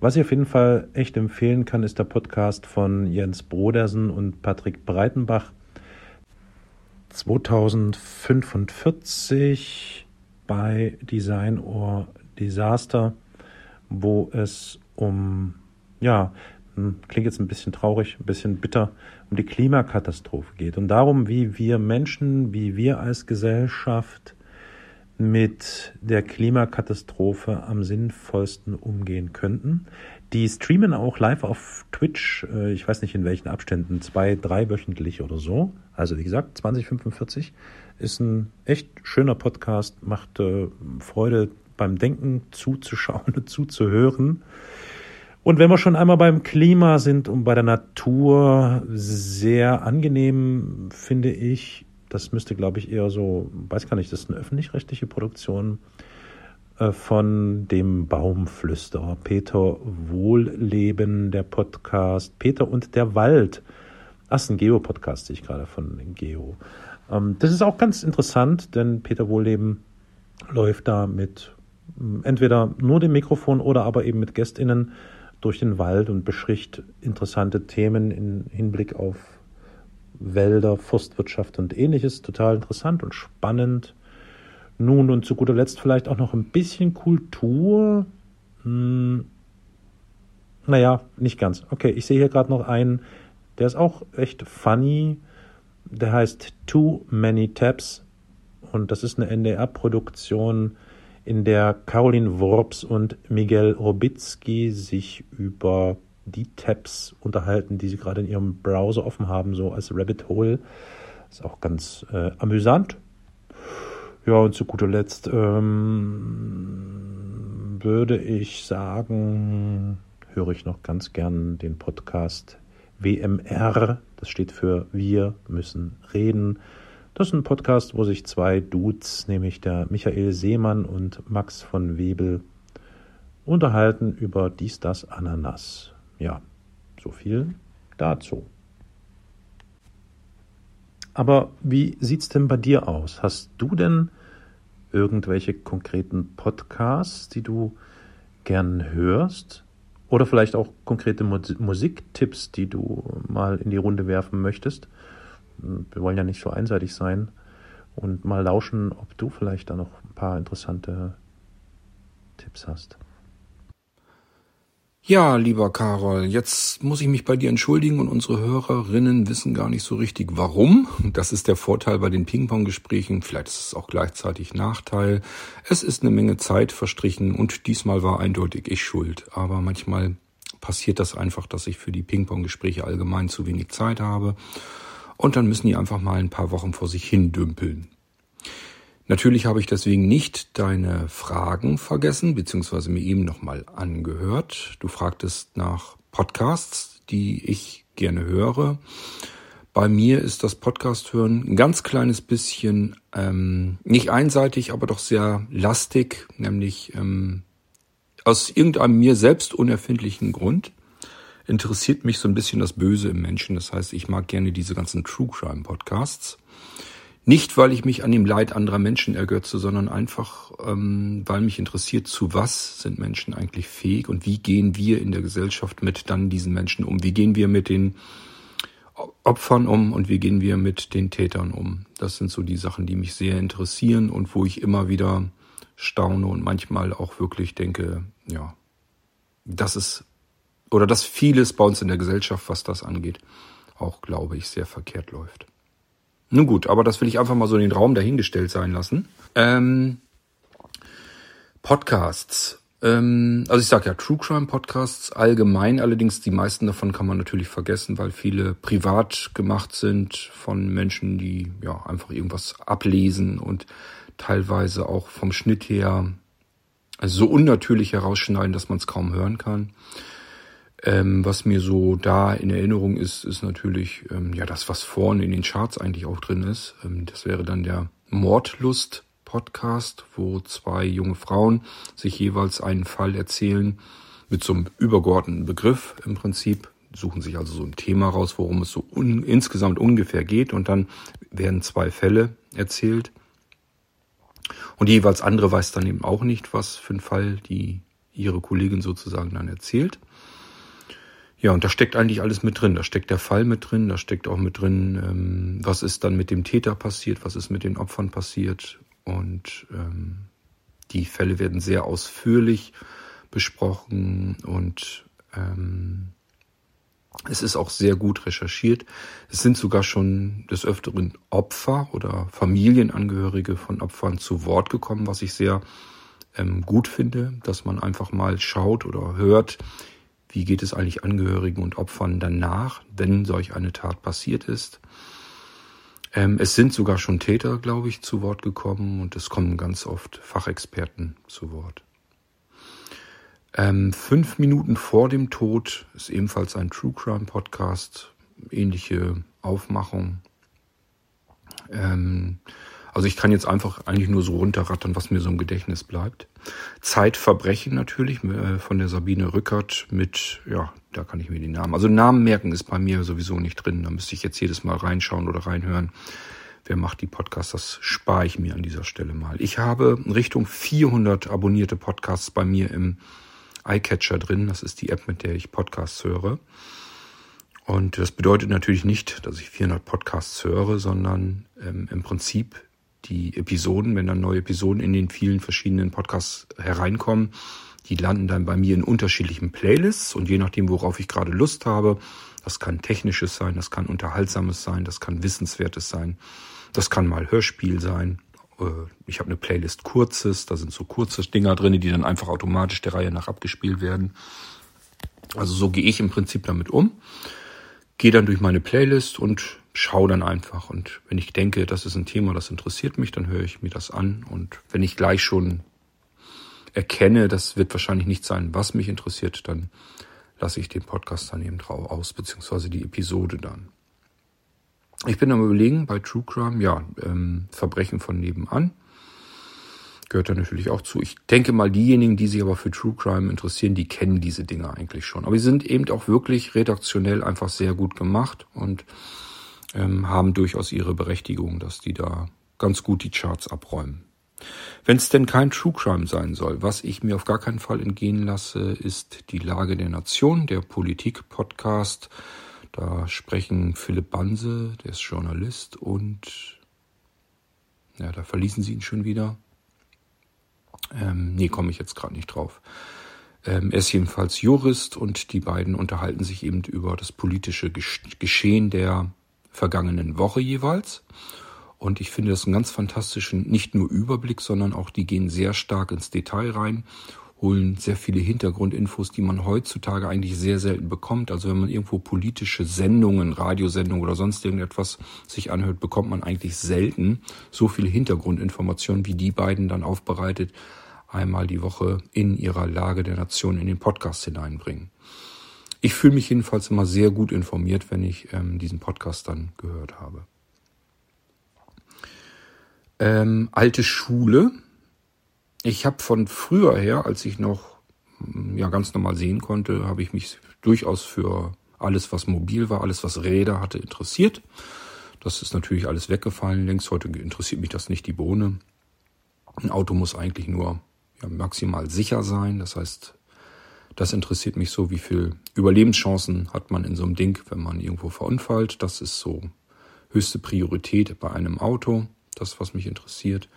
Was ich auf jeden Fall echt empfehlen kann, ist der Podcast von Jens Brodersen und Patrick Breitenbach. 2045 bei Design or Disaster, wo es um ja, klingt jetzt ein bisschen traurig, ein bisschen bitter, um die Klimakatastrophe geht und darum, wie wir Menschen, wie wir als Gesellschaft mit der Klimakatastrophe am sinnvollsten umgehen könnten. Die streamen auch live auf Twitch, äh, ich weiß nicht in welchen Abständen, zwei, drei wöchentlich oder so. Also wie gesagt, 2045 ist ein echt schöner Podcast, macht äh, Freude beim Denken zuzuschauen und zuzuhören. Und wenn wir schon einmal beim Klima sind und bei der Natur, sehr angenehm finde ich, das müsste, glaube ich, eher so, weiß gar nicht, das ist eine öffentlich-rechtliche Produktion äh, von dem Baumflüsterer Peter Wohlleben, der Podcast Peter und der Wald. Ach, ist ein Geo-Podcast, sehe ich gerade von Geo. Ähm, das ist auch ganz interessant, denn Peter Wohlleben läuft da mit entweder nur dem Mikrofon oder aber eben mit GästInnen durch den Wald und bespricht interessante Themen im Hinblick auf Wälder, Forstwirtschaft und ähnliches. Total interessant und spannend. Nun und zu guter Letzt vielleicht auch noch ein bisschen Kultur. Hm, naja, nicht ganz. Okay, ich sehe hier gerade noch einen, der ist auch echt funny. Der heißt Too Many Tabs und das ist eine NDR-Produktion, in der Caroline Worps und Miguel Robitzky sich über die Tabs unterhalten, die sie gerade in ihrem Browser offen haben, so als Rabbit Hole. Ist auch ganz äh, amüsant. Ja, und zu guter Letzt ähm, würde ich sagen, höre ich noch ganz gern den Podcast WMR. Das steht für Wir müssen reden. Das ist ein Podcast, wo sich zwei Dudes, nämlich der Michael Seemann und Max von Webel, unterhalten über dies, das, Ananas. Ja, so viel dazu. Aber wie sieht's denn bei dir aus? Hast du denn irgendwelche konkreten Podcasts, die du gern hörst? Oder vielleicht auch konkrete Musiktipps, die du mal in die Runde werfen möchtest? Wir wollen ja nicht so einseitig sein und mal lauschen, ob du vielleicht da noch ein paar interessante Tipps hast. Ja, lieber Karol, jetzt muss ich mich bei dir entschuldigen und unsere Hörerinnen wissen gar nicht so richtig warum. Das ist der Vorteil bei den Ping-Pong-Gesprächen. Vielleicht ist es auch gleichzeitig Nachteil. Es ist eine Menge Zeit verstrichen und diesmal war eindeutig ich schuld. Aber manchmal passiert das einfach, dass ich für die Ping-Pong-Gespräche allgemein zu wenig Zeit habe. Und dann müssen die einfach mal ein paar Wochen vor sich hin dümpeln. Natürlich habe ich deswegen nicht deine Fragen vergessen, beziehungsweise mir eben nochmal angehört. Du fragtest nach Podcasts, die ich gerne höre. Bei mir ist das Podcast hören ein ganz kleines bisschen ähm, nicht einseitig, aber doch sehr lastig, nämlich ähm, aus irgendeinem mir selbst unerfindlichen Grund interessiert mich so ein bisschen das Böse im Menschen. Das heißt, ich mag gerne diese ganzen True Crime Podcasts. Nicht, weil ich mich an dem Leid anderer Menschen ergötze, sondern einfach, ähm, weil mich interessiert, zu was sind Menschen eigentlich fähig und wie gehen wir in der Gesellschaft mit dann diesen Menschen um? Wie gehen wir mit den Opfern um und wie gehen wir mit den Tätern um? Das sind so die Sachen, die mich sehr interessieren und wo ich immer wieder staune und manchmal auch wirklich denke, ja, das ist, oder dass vieles bei uns in der Gesellschaft, was das angeht, auch, glaube ich, sehr verkehrt läuft. Nun gut, aber das will ich einfach mal so in den Raum dahingestellt sein lassen. Ähm, Podcasts. Ähm, also ich sage ja True Crime Podcasts allgemein, allerdings die meisten davon kann man natürlich vergessen, weil viele privat gemacht sind von Menschen, die ja einfach irgendwas ablesen und teilweise auch vom Schnitt her so unnatürlich herausschneiden, dass man es kaum hören kann. Ähm, was mir so da in Erinnerung ist, ist natürlich ähm, ja das, was vorne in den Charts eigentlich auch drin ist. Ähm, das wäre dann der Mordlust Podcast, wo zwei junge Frauen sich jeweils einen Fall erzählen mit so einem übergeordneten Begriff im Prinzip, suchen sich also so ein Thema raus, worum es so un insgesamt ungefähr geht und dann werden zwei Fälle erzählt. Und jeweils andere weiß dann eben auch nicht, was für ein Fall die ihre Kollegin sozusagen dann erzählt. Ja, und da steckt eigentlich alles mit drin. Da steckt der Fall mit drin, da steckt auch mit drin, ähm, was ist dann mit dem Täter passiert, was ist mit den Opfern passiert. Und ähm, die Fälle werden sehr ausführlich besprochen und ähm, es ist auch sehr gut recherchiert. Es sind sogar schon des Öfteren Opfer oder Familienangehörige von Opfern zu Wort gekommen, was ich sehr ähm, gut finde, dass man einfach mal schaut oder hört, wie geht es eigentlich Angehörigen und Opfern danach, wenn solch eine Tat passiert ist? Ähm, es sind sogar schon Täter, glaube ich, zu Wort gekommen und es kommen ganz oft Fachexperten zu Wort. Ähm, fünf Minuten vor dem Tod ist ebenfalls ein True Crime Podcast, ähnliche Aufmachung. Ähm, also ich kann jetzt einfach eigentlich nur so runterrattern, was mir so im Gedächtnis bleibt. Zeitverbrechen natürlich äh, von der Sabine Rückert mit, ja, da kann ich mir die Namen. Also Namen merken ist bei mir sowieso nicht drin. Da müsste ich jetzt jedes Mal reinschauen oder reinhören. Wer macht die Podcasts? Das spare ich mir an dieser Stelle mal. Ich habe Richtung 400 abonnierte Podcasts bei mir im iCatcher drin. Das ist die App, mit der ich Podcasts höre. Und das bedeutet natürlich nicht, dass ich 400 Podcasts höre, sondern ähm, im Prinzip die Episoden, wenn dann neue Episoden in den vielen verschiedenen Podcasts hereinkommen, die landen dann bei mir in unterschiedlichen Playlists und je nachdem, worauf ich gerade Lust habe, das kann technisches sein, das kann unterhaltsames sein, das kann wissenswertes sein, das kann mal Hörspiel sein. Äh, ich habe eine Playlist Kurzes, da sind so kurze Dinger drin, die dann einfach automatisch der Reihe nach abgespielt werden. Also so gehe ich im Prinzip damit um. Gehe dann durch meine Playlist und schaue dann einfach. Und wenn ich denke, das ist ein Thema, das interessiert mich, dann höre ich mir das an. Und wenn ich gleich schon erkenne, das wird wahrscheinlich nicht sein, was mich interessiert, dann lasse ich den Podcast dann eben drauf aus, beziehungsweise die Episode dann. Ich bin am überlegen bei True Crime, ja, ähm, Verbrechen von nebenan gehört da natürlich auch zu. Ich denke mal, diejenigen, die sich aber für True Crime interessieren, die kennen diese Dinge eigentlich schon. Aber sie sind eben auch wirklich redaktionell einfach sehr gut gemacht und ähm, haben durchaus ihre Berechtigung, dass die da ganz gut die Charts abräumen. Wenn es denn kein True Crime sein soll, was ich mir auf gar keinen Fall entgehen lasse, ist die Lage der Nation, der Politik-Podcast. Da sprechen Philipp Banse, der ist Journalist, und ja, da verließen sie ihn schon wieder. Ähm, nee, komme ich jetzt gerade nicht drauf. Ähm, er ist jedenfalls Jurist und die beiden unterhalten sich eben über das politische Geschehen der vergangenen Woche jeweils. Und ich finde das einen ganz fantastischen, nicht nur Überblick, sondern auch die gehen sehr stark ins Detail rein, holen sehr viele Hintergrundinfos, die man heutzutage eigentlich sehr selten bekommt. Also wenn man irgendwo politische Sendungen, Radiosendungen oder sonst irgendetwas sich anhört, bekommt man eigentlich selten so viele Hintergrundinformationen, wie die beiden dann aufbereitet einmal die Woche in ihrer Lage der Nation in den Podcast hineinbringen. Ich fühle mich jedenfalls immer sehr gut informiert, wenn ich ähm, diesen Podcast dann gehört habe. Ähm, alte Schule. Ich habe von früher her, als ich noch mm, ja ganz normal sehen konnte, habe ich mich durchaus für alles, was mobil war, alles, was Räder hatte, interessiert. Das ist natürlich alles weggefallen längst. Heute interessiert mich das nicht die Bohne. Ein Auto muss eigentlich nur ja, maximal sicher sein. Das heißt, das interessiert mich so, wie viel Überlebenschancen hat man in so einem Ding, wenn man irgendwo verunfallt. Das ist so höchste Priorität bei einem Auto. Das, was mich interessiert.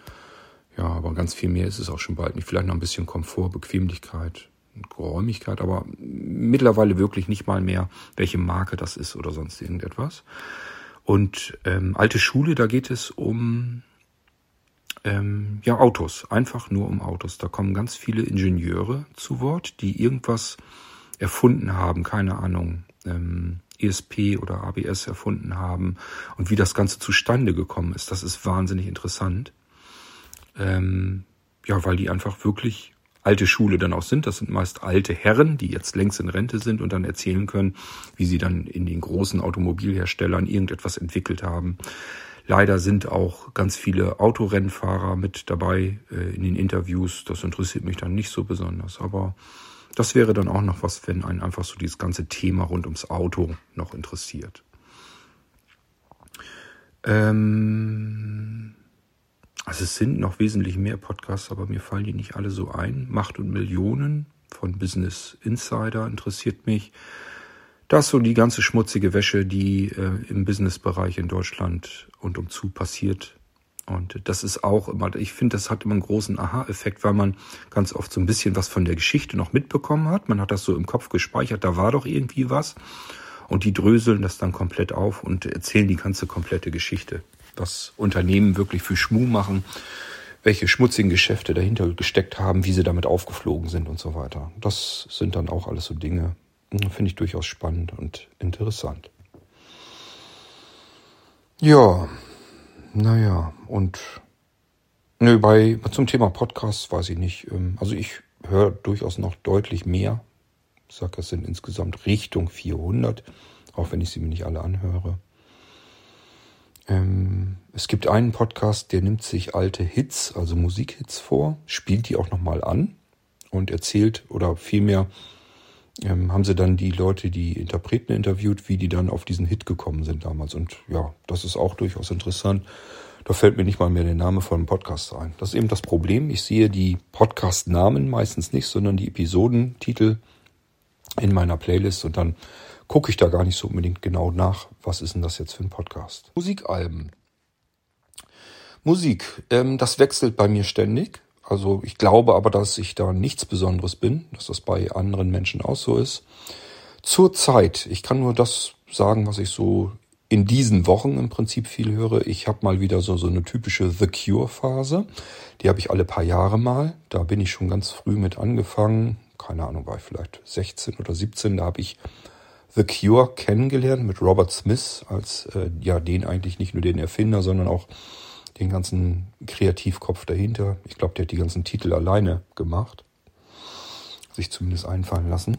Ja, aber ganz viel mehr ist es auch schon bald nicht. Vielleicht noch ein bisschen Komfort, Bequemlichkeit, Geräumigkeit, aber mittlerweile wirklich nicht mal mehr, welche Marke das ist oder sonst irgendetwas. Und ähm, alte Schule, da geht es um ähm, ja, Autos, einfach nur um Autos. Da kommen ganz viele Ingenieure zu Wort, die irgendwas erfunden haben, keine Ahnung, ähm, ESP oder ABS erfunden haben und wie das Ganze zustande gekommen ist. Das ist wahnsinnig interessant. Ähm, ja, weil die einfach wirklich alte Schule dann auch sind. Das sind meist alte Herren, die jetzt längst in Rente sind und dann erzählen können, wie sie dann in den großen Automobilherstellern irgendetwas entwickelt haben. Leider sind auch ganz viele Autorennfahrer mit dabei äh, in den Interviews. Das interessiert mich dann nicht so besonders. Aber das wäre dann auch noch was, wenn einen einfach so dieses ganze Thema rund ums Auto noch interessiert. Ähm also es sind noch wesentlich mehr Podcasts, aber mir fallen die nicht alle so ein. Macht und Millionen von Business Insider interessiert mich. Das ist so die ganze schmutzige Wäsche, die äh, im Businessbereich in Deutschland und umzu passiert. Und das ist auch immer, ich finde, das hat immer einen großen Aha-Effekt, weil man ganz oft so ein bisschen was von der Geschichte noch mitbekommen hat. Man hat das so im Kopf gespeichert, da war doch irgendwie was. Und die dröseln das dann komplett auf und erzählen die ganze komplette Geschichte. Was Unternehmen wirklich für Schmuh machen, welche schmutzigen Geschäfte dahinter gesteckt haben, wie sie damit aufgeflogen sind und so weiter. Das sind dann auch alles so Dinge, Finde ich durchaus spannend und interessant. Ja, naja, und nö, bei zum Thema Podcast weiß ich nicht. Ähm, also ich höre durchaus noch deutlich mehr. Ich sage, es sind insgesamt Richtung 400, auch wenn ich sie mir nicht alle anhöre. Ähm, es gibt einen Podcast, der nimmt sich alte Hits, also Musikhits vor, spielt die auch nochmal an und erzählt oder vielmehr ähm, haben sie dann die Leute, die Interpreten interviewt, wie die dann auf diesen Hit gekommen sind damals. Und ja, das ist auch durchaus interessant. Da fällt mir nicht mal mehr der Name von Podcast ein. Das ist eben das Problem. Ich sehe die Podcast-Namen meistens nicht, sondern die Episodentitel in meiner Playlist und dann gucke ich da gar nicht so unbedingt genau nach, was ist denn das jetzt für ein Podcast. Musikalben. Musik, ähm, das wechselt bei mir ständig. Also ich glaube aber, dass ich da nichts Besonderes bin, dass das bei anderen Menschen auch so ist. Zur Zeit, ich kann nur das sagen, was ich so in diesen Wochen im Prinzip viel höre. Ich habe mal wieder so, so eine typische The Cure-Phase. Die habe ich alle paar Jahre mal. Da bin ich schon ganz früh mit angefangen. Keine Ahnung, war ich vielleicht 16 oder 17. Da habe ich The Cure kennengelernt mit Robert Smith als äh, ja den eigentlich nicht nur den Erfinder, sondern auch den ganzen Kreativkopf dahinter. Ich glaube, der hat die ganzen Titel alleine gemacht. Sich zumindest einfallen lassen.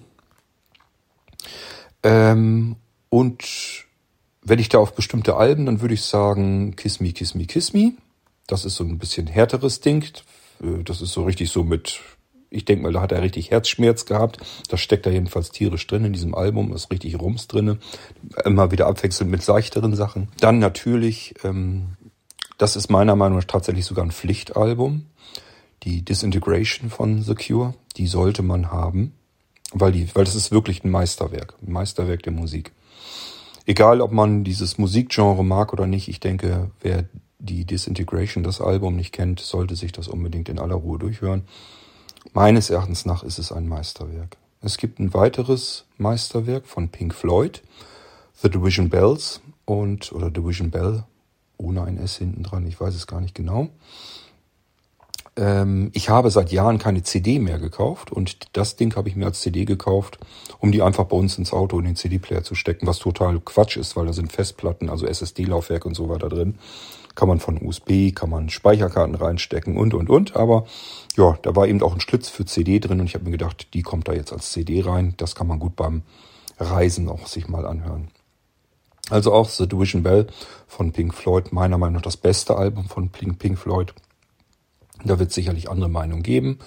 Ähm, und wenn ich da auf bestimmte Alben, dann würde ich sagen Kiss Me, Kiss Me, Kiss Me. Das ist so ein bisschen härteres Ding. Das ist so richtig so mit, ich denke mal, da hat er richtig Herzschmerz gehabt. Das steckt da jedenfalls tierisch drin in diesem Album, ist richtig Rums drinne. Immer wieder abwechselnd mit leichteren Sachen. Dann natürlich ähm, das ist meiner Meinung nach tatsächlich sogar ein Pflichtalbum. Die Disintegration von The Cure, die sollte man haben, weil die, weil das ist wirklich ein Meisterwerk, ein Meisterwerk der Musik. Egal, ob man dieses Musikgenre mag oder nicht, ich denke, wer die Disintegration, das Album nicht kennt, sollte sich das unbedingt in aller Ruhe durchhören. Meines Erachtens nach ist es ein Meisterwerk. Es gibt ein weiteres Meisterwerk von Pink Floyd, The Division Bells und oder Division Bell ohne ein S hinten dran, ich weiß es gar nicht genau. Ähm, ich habe seit Jahren keine CD mehr gekauft und das Ding habe ich mir als CD gekauft, um die einfach bei uns ins Auto in den CD-Player zu stecken, was total Quatsch ist, weil da sind Festplatten, also SSD-Laufwerk und so weiter drin. Kann man von USB, kann man Speicherkarten reinstecken und und und. Aber ja, da war eben auch ein Schlitz für CD drin und ich habe mir gedacht, die kommt da jetzt als CD rein. Das kann man gut beim Reisen auch sich mal anhören. Also auch The Division Bell von Pink Floyd, meiner Meinung nach das beste Album von Pink Floyd. Da wird es sicherlich andere Meinungen geben.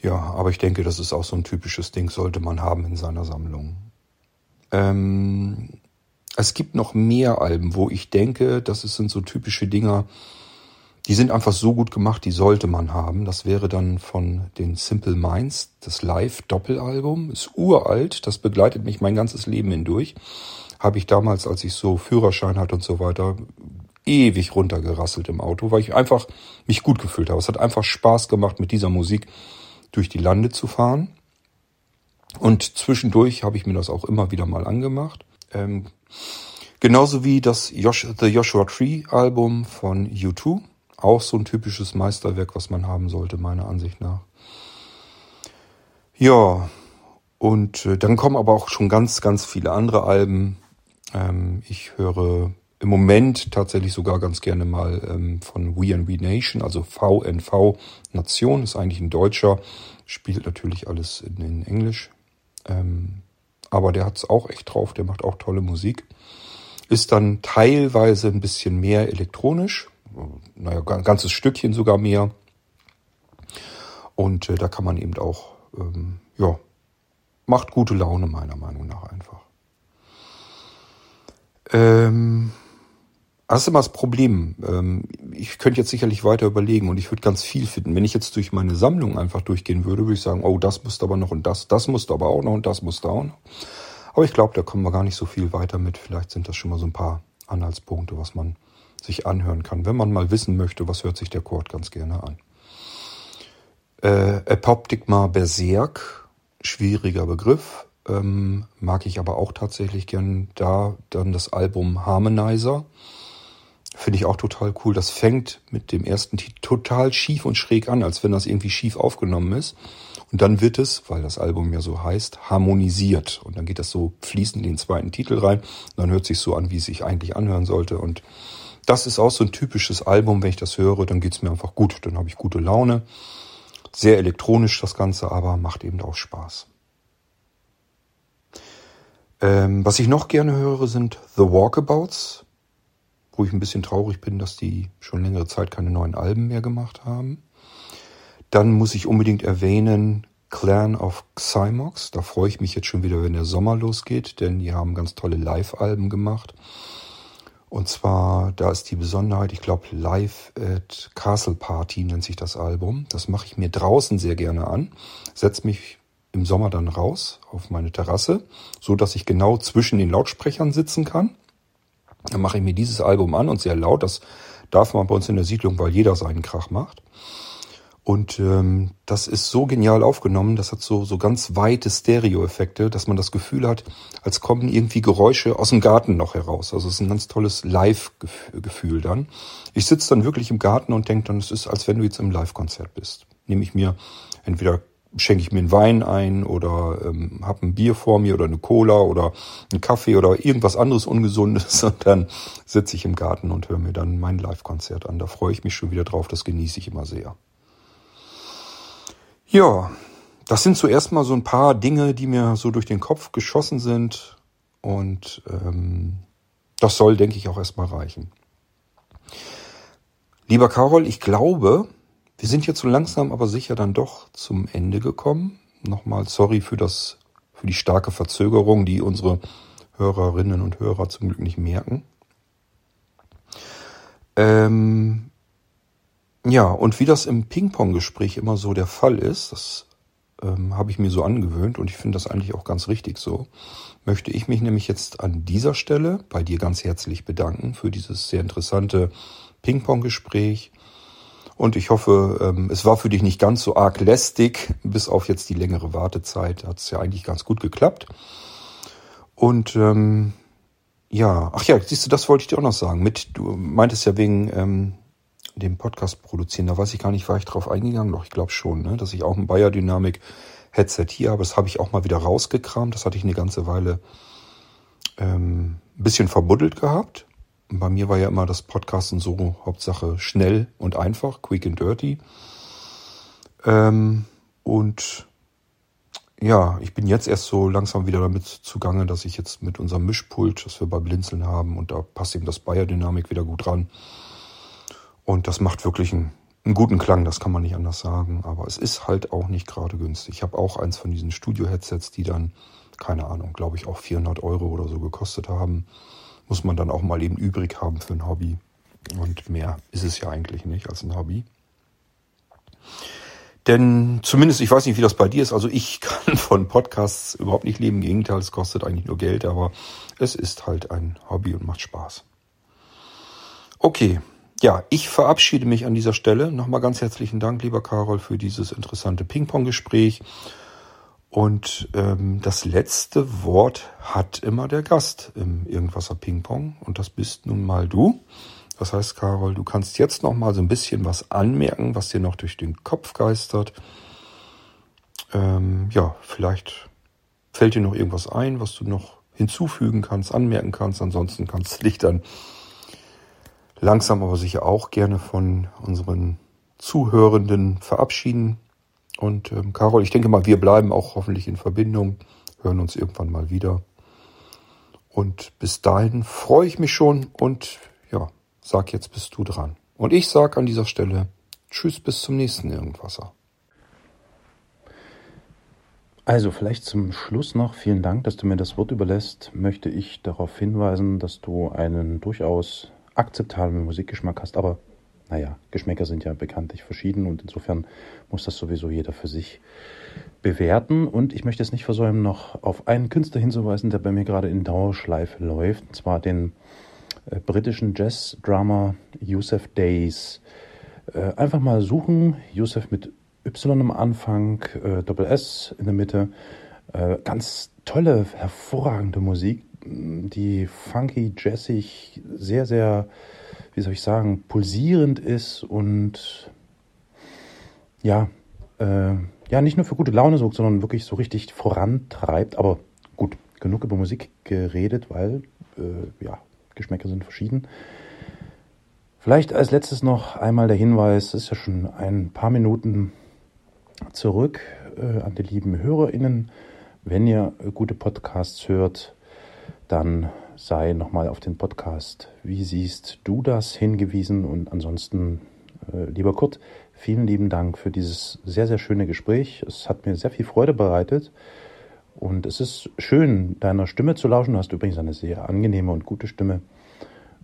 Ja, aber ich denke, das ist auch so ein typisches Ding, sollte man haben in seiner Sammlung. Ähm, es gibt noch mehr Alben, wo ich denke, das sind so typische Dinger, die sind einfach so gut gemacht, die sollte man haben. Das wäre dann von den Simple Minds, das Live-Doppelalbum. Ist uralt, das begleitet mich mein ganzes Leben hindurch habe ich damals, als ich so Führerschein hatte und so weiter, ewig runtergerasselt im Auto, weil ich einfach mich gut gefühlt habe. Es hat einfach Spaß gemacht, mit dieser Musik durch die Lande zu fahren. Und zwischendurch habe ich mir das auch immer wieder mal angemacht. Ähm, genauso wie das Josh, The Joshua Tree Album von U2. Auch so ein typisches Meisterwerk, was man haben sollte, meiner Ansicht nach. Ja, und äh, dann kommen aber auch schon ganz, ganz viele andere Alben. Ähm, ich höre im Moment tatsächlich sogar ganz gerne mal ähm, von We and We Nation, also VNV Nation, ist eigentlich ein Deutscher, spielt natürlich alles in, in Englisch. Ähm, aber der hat es auch echt drauf, der macht auch tolle Musik. Ist dann teilweise ein bisschen mehr elektronisch, naja, ein ganzes Stückchen sogar mehr. Und äh, da kann man eben auch, ähm, ja, macht gute Laune meiner Meinung nach einfach. Ähm, das ist immer das Problem. Ähm, ich könnte jetzt sicherlich weiter überlegen und ich würde ganz viel finden. Wenn ich jetzt durch meine Sammlung einfach durchgehen würde, würde ich sagen, oh, das müsste aber noch und das, das musste aber auch noch und das musste auch noch. Aber ich glaube, da kommen wir gar nicht so viel weiter mit. Vielleicht sind das schon mal so ein paar Anhaltspunkte, was man sich anhören kann, wenn man mal wissen möchte, was hört sich der Chord ganz gerne an. Äh, Apoptigma Berserk, schwieriger Begriff. Ähm, mag ich aber auch tatsächlich gern da dann das Album Harmonizer. Finde ich auch total cool. Das fängt mit dem ersten Titel total schief und schräg an, als wenn das irgendwie schief aufgenommen ist. Und dann wird es, weil das Album ja so heißt, harmonisiert. Und dann geht das so fließend in den zweiten Titel rein. Und dann hört sich so an, wie es sich eigentlich anhören sollte. Und das ist auch so ein typisches Album. Wenn ich das höre, dann geht's mir einfach gut. Dann habe ich gute Laune. Sehr elektronisch das Ganze, aber macht eben auch Spaß. Ähm, was ich noch gerne höre, sind The Walkabouts, wo ich ein bisschen traurig bin, dass die schon längere Zeit keine neuen Alben mehr gemacht haben. Dann muss ich unbedingt erwähnen Clan of Xymox. Da freue ich mich jetzt schon wieder, wenn der Sommer losgeht, denn die haben ganz tolle Live-Alben gemacht. Und zwar, da ist die Besonderheit, ich glaube, Live at Castle Party nennt sich das Album. Das mache ich mir draußen sehr gerne an. Setze mich im Sommer dann raus auf meine Terrasse, so dass ich genau zwischen den Lautsprechern sitzen kann. Dann mache ich mir dieses Album an und sehr laut. Das darf man bei uns in der Siedlung, weil jeder seinen Krach macht. Und ähm, das ist so genial aufgenommen, das hat so, so ganz weite Stereo-Effekte, dass man das Gefühl hat, als kommen irgendwie Geräusche aus dem Garten noch heraus. Also es ist ein ganz tolles Live-Gefühl dann. Ich sitze dann wirklich im Garten und denke dann, es ist, als wenn du jetzt im Live-Konzert bist. Nehme ich mir, entweder schenke ich mir einen Wein ein oder ähm, habe ein Bier vor mir oder eine Cola oder einen Kaffee oder irgendwas anderes Ungesundes und dann sitze ich im Garten und höre mir dann mein Live-Konzert an. Da freue ich mich schon wieder drauf, das genieße ich immer sehr. Ja, das sind zuerst mal so ein paar Dinge, die mir so durch den Kopf geschossen sind. Und ähm, das soll, denke ich, auch erstmal reichen. Lieber Carol, ich glaube, wir sind jetzt so langsam aber sicher dann doch zum Ende gekommen. Nochmal sorry für das, für die starke Verzögerung, die unsere Hörerinnen und Hörer zum Glück nicht merken. Ähm, ja, und wie das im Ping-Pong-Gespräch immer so der Fall ist, das ähm, habe ich mir so angewöhnt und ich finde das eigentlich auch ganz richtig so, möchte ich mich nämlich jetzt an dieser Stelle bei dir ganz herzlich bedanken für dieses sehr interessante Ping-Pong-Gespräch. Und ich hoffe, ähm, es war für dich nicht ganz so arg lästig, bis auf jetzt die längere Wartezeit hat es ja eigentlich ganz gut geklappt. Und ähm, ja, ach ja, siehst du, das wollte ich dir auch noch sagen. Mit, du meintest ja wegen ähm, dem Podcast produzieren. Da weiß ich gar nicht, war ich drauf eingegangen? Doch, ich glaube schon, ne? dass ich auch ein Bayer Dynamic Headset hier habe. Das habe ich auch mal wieder rausgekramt. Das hatte ich eine ganze Weile ähm, ein bisschen verbuddelt gehabt. Bei mir war ja immer das Podcasten so Hauptsache schnell und einfach, quick and dirty. Ähm, und ja, ich bin jetzt erst so langsam wieder damit zugange, dass ich jetzt mit unserem Mischpult, das wir bei Blinzeln haben, und da passt eben das Bayer Dynamic wieder gut ran, und das macht wirklich einen, einen, guten Klang, das kann man nicht anders sagen. Aber es ist halt auch nicht gerade günstig. Ich habe auch eins von diesen Studio-Headsets, die dann, keine Ahnung, glaube ich auch 400 Euro oder so gekostet haben. Muss man dann auch mal eben übrig haben für ein Hobby. Und mehr ist es ja eigentlich nicht als ein Hobby. Denn zumindest, ich weiß nicht, wie das bei dir ist, also ich kann von Podcasts überhaupt nicht leben. Im Gegenteil, es kostet eigentlich nur Geld, aber es ist halt ein Hobby und macht Spaß. Okay, ja, ich verabschiede mich an dieser Stelle. Nochmal ganz herzlichen Dank, lieber Carol, für dieses interessante Ping-Pong-Gespräch. Und ähm, das letzte Wort hat immer der Gast im Irgendwasser Ping-Pong. Und das bist nun mal du. Das heißt, Carol, du kannst jetzt noch mal so ein bisschen was anmerken, was dir noch durch den Kopf geistert. Ähm, ja, vielleicht fällt dir noch irgendwas ein, was du noch hinzufügen kannst, anmerken kannst. Ansonsten kannst du dich dann langsam aber sicher auch gerne von unseren Zuhörenden verabschieden. Und ähm, Carol, ich denke mal, wir bleiben auch hoffentlich in Verbindung, hören uns irgendwann mal wieder. Und bis dahin freue ich mich schon und ja, sag jetzt bist du dran. Und ich sag an dieser Stelle Tschüss bis zum nächsten Irgendwasser. Also vielleicht zum Schluss noch, vielen Dank, dass du mir das Wort überlässt, möchte ich darauf hinweisen, dass du einen durchaus akzeptablen Musikgeschmack hast. Aber naja, Geschmäcker sind ja bekanntlich verschieden und insofern muss das sowieso jeder für sich bewerten. Und ich möchte es nicht versäumen, noch auf einen Künstler hinzuweisen, der bei mir gerade in Dauerschleife läuft, und zwar den äh, britischen Jazz-Drummer Yusuf Days. Äh, einfach mal suchen, Yusuf mit Y am Anfang, äh, Doppel S in der Mitte. Äh, ganz tolle, hervorragende Musik, die funky, jazzig, sehr, sehr, wie soll ich sagen, pulsierend ist und ja, äh, ja, nicht nur für gute Laune sorgt, sondern wirklich so richtig vorantreibt. Aber gut, genug über Musik geredet, weil, äh, ja, Geschmäcker sind verschieden. Vielleicht als letztes noch einmal der Hinweis, es ist ja schon ein paar Minuten zurück äh, an die lieben HörerInnen. Wenn ihr gute Podcasts hört, dann sei nochmal auf den Podcast Wie siehst du das hingewiesen und ansonsten, äh, lieber Kurt, vielen lieben Dank für dieses sehr, sehr schöne Gespräch. Es hat mir sehr viel Freude bereitet und es ist schön, deiner Stimme zu lauschen. Du hast übrigens eine sehr angenehme und gute Stimme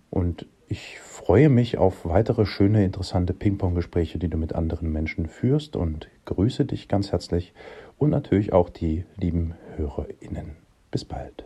und ich freue mich auf weitere schöne, interessante Ping-Pong-Gespräche, die du mit anderen Menschen führst und grüße dich ganz herzlich und natürlich auch die lieben HörerInnen. Bis bald.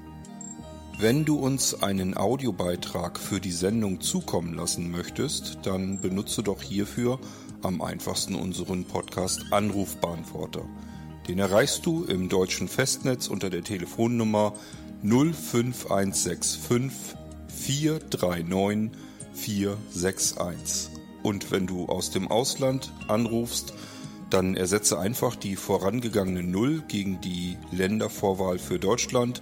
Wenn du uns einen Audiobeitrag für die Sendung zukommen lassen möchtest, dann benutze doch hierfür am einfachsten unseren Podcast Anrufbeantworter. Den erreichst du im deutschen Festnetz unter der Telefonnummer 05165 439 461. Und wenn du aus dem Ausland anrufst, dann ersetze einfach die vorangegangene 0 gegen die Ländervorwahl für Deutschland.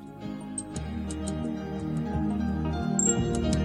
Bye.